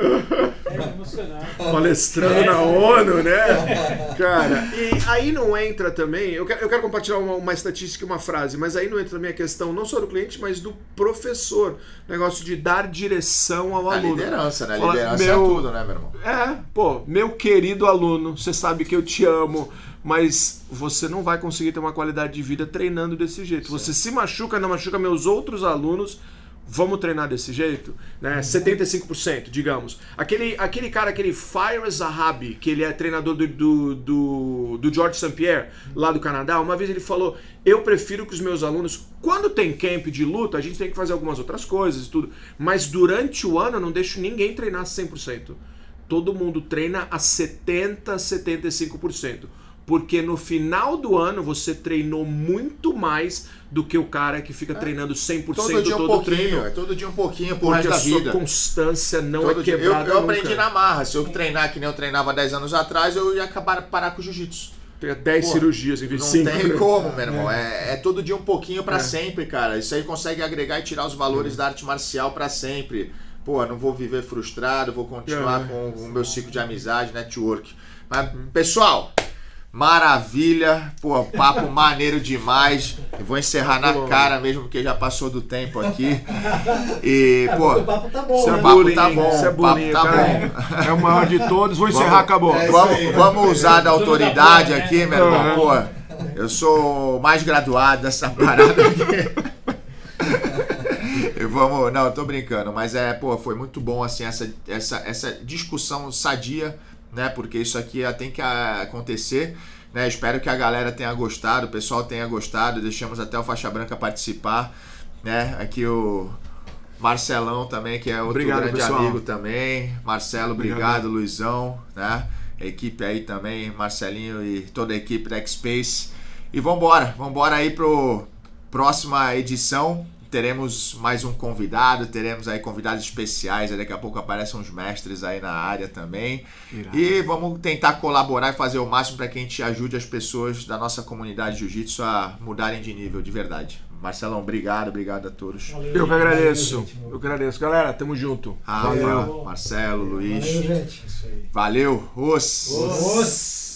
Speaker 4: É emocionado.
Speaker 3: Palestrando na ONU, né? Cara, e aí não entra também. Eu quero, eu quero compartilhar uma, uma estatística e uma frase, mas aí não entra também a questão não só do cliente, mas do professor. Negócio de dar direção ao
Speaker 1: A
Speaker 3: aluno.
Speaker 1: liderança, né?
Speaker 3: Fala,
Speaker 1: Liderança
Speaker 3: meu-
Speaker 1: é tudo, né, meu irmão?
Speaker 3: É, pô, meu querido aluno, você sabe que eu te amo, mas você não vai conseguir ter uma qualidade de vida treinando desse jeito. Você se machuca, não machuca meus outros alunos. Vamos treinar desse jeito? Né? 75%, digamos. Aquele, aquele cara, aquele Fire Zahabi, que ele é treinador do, do, do, do George St. Pierre, lá do Canadá, uma vez ele falou: Eu prefiro que os meus alunos, quando tem camp de luta, a gente tem que fazer algumas outras coisas e tudo, mas durante o ano eu não deixo ninguém treinar 100% todo mundo treina a 70, 75%. Porque no final do ano você treinou muito mais do que o cara que fica treinando 100%
Speaker 1: Todo dia um
Speaker 3: todo
Speaker 1: pouquinho,
Speaker 3: treino.
Speaker 1: é todo dia um pouquinho por
Speaker 3: Porque a sua
Speaker 1: vida.
Speaker 3: constância não
Speaker 1: Todo
Speaker 3: é.
Speaker 1: Eu,
Speaker 3: quebrada
Speaker 1: eu
Speaker 3: nunca.
Speaker 1: aprendi na marra. Se eu treinar que nem eu treinava 10 anos atrás, eu ia acabar parar com o jiu-jitsu.
Speaker 3: Tem 10
Speaker 1: Pô,
Speaker 3: cirurgias em vez de
Speaker 1: Não
Speaker 3: 5.
Speaker 1: tem como, meu irmão. É, é todo dia um pouquinho pra
Speaker 3: É.
Speaker 1: sempre, cara. Isso aí consegue agregar e tirar os valores da arte marcial pra sempre. Pô, não vou viver frustrado, vou continuar
Speaker 3: É.
Speaker 1: com o meu ciclo de amizade, network. Mas, pessoal, maravilha. Pô, papo [LAUGHS] maneiro demais. Eu vou encerrar na
Speaker 3: Bom.
Speaker 1: cara mesmo, porque já passou do tempo aqui. E, pô,
Speaker 2: o papo tá bom,
Speaker 3: é
Speaker 2: né?
Speaker 1: o papo
Speaker 3: bullying,
Speaker 1: tá bom,
Speaker 3: é bullying,
Speaker 1: tá
Speaker 3: cara. É o maior de todos. Vou encerrar, acabou.
Speaker 5: É,
Speaker 1: Vamos,
Speaker 5: aí.
Speaker 1: vamos usar da autoridade aqui, meu irmão.
Speaker 3: Uhum.
Speaker 1: Pô, eu sou mais graduado dessa parada aqui. [LAUGHS] E vamos, não, eu tô brincando, mas é, pô, foi muito bom assim essa, essa, essa discussão sadia, né? Porque isso aqui ah, tem que ah, acontecer, né? Espero que a galera tenha gostado, o pessoal tenha gostado, deixamos até o Faixa Branca participar, né? Aqui o Marcelão também, que é outro
Speaker 3: Obrigado,
Speaker 1: grande
Speaker 3: pessoal.
Speaker 1: amigo também. Marcelo,
Speaker 3: Obrigado.
Speaker 1: obrigado, Luizão, né? Equipe aí também, Marcelinho e toda a equipe da X-Space. E vambora, vambora aí pro próxima edição. Teremos mais um convidado, teremos aí convidados especiais, aí daqui a pouco aparecem uns mestres aí na área também.
Speaker 3: Irado.
Speaker 1: E vamos tentar colaborar e fazer o máximo para que a gente ajude as pessoas da nossa comunidade de jiu-jitsu a mudarem de nível, de verdade. Marcelão, obrigado, obrigado a todos.
Speaker 4: Valeu,
Speaker 3: Eu que agradeço.
Speaker 2: Valeu.
Speaker 3: Eu que agradeço. Galera, tamo junto.
Speaker 1: Rafa,
Speaker 2: Valeu.
Speaker 1: Marcelo, Luiz.
Speaker 2: Valeu, gente.
Speaker 5: Isso aí.
Speaker 1: Valeu, os.
Speaker 2: Os.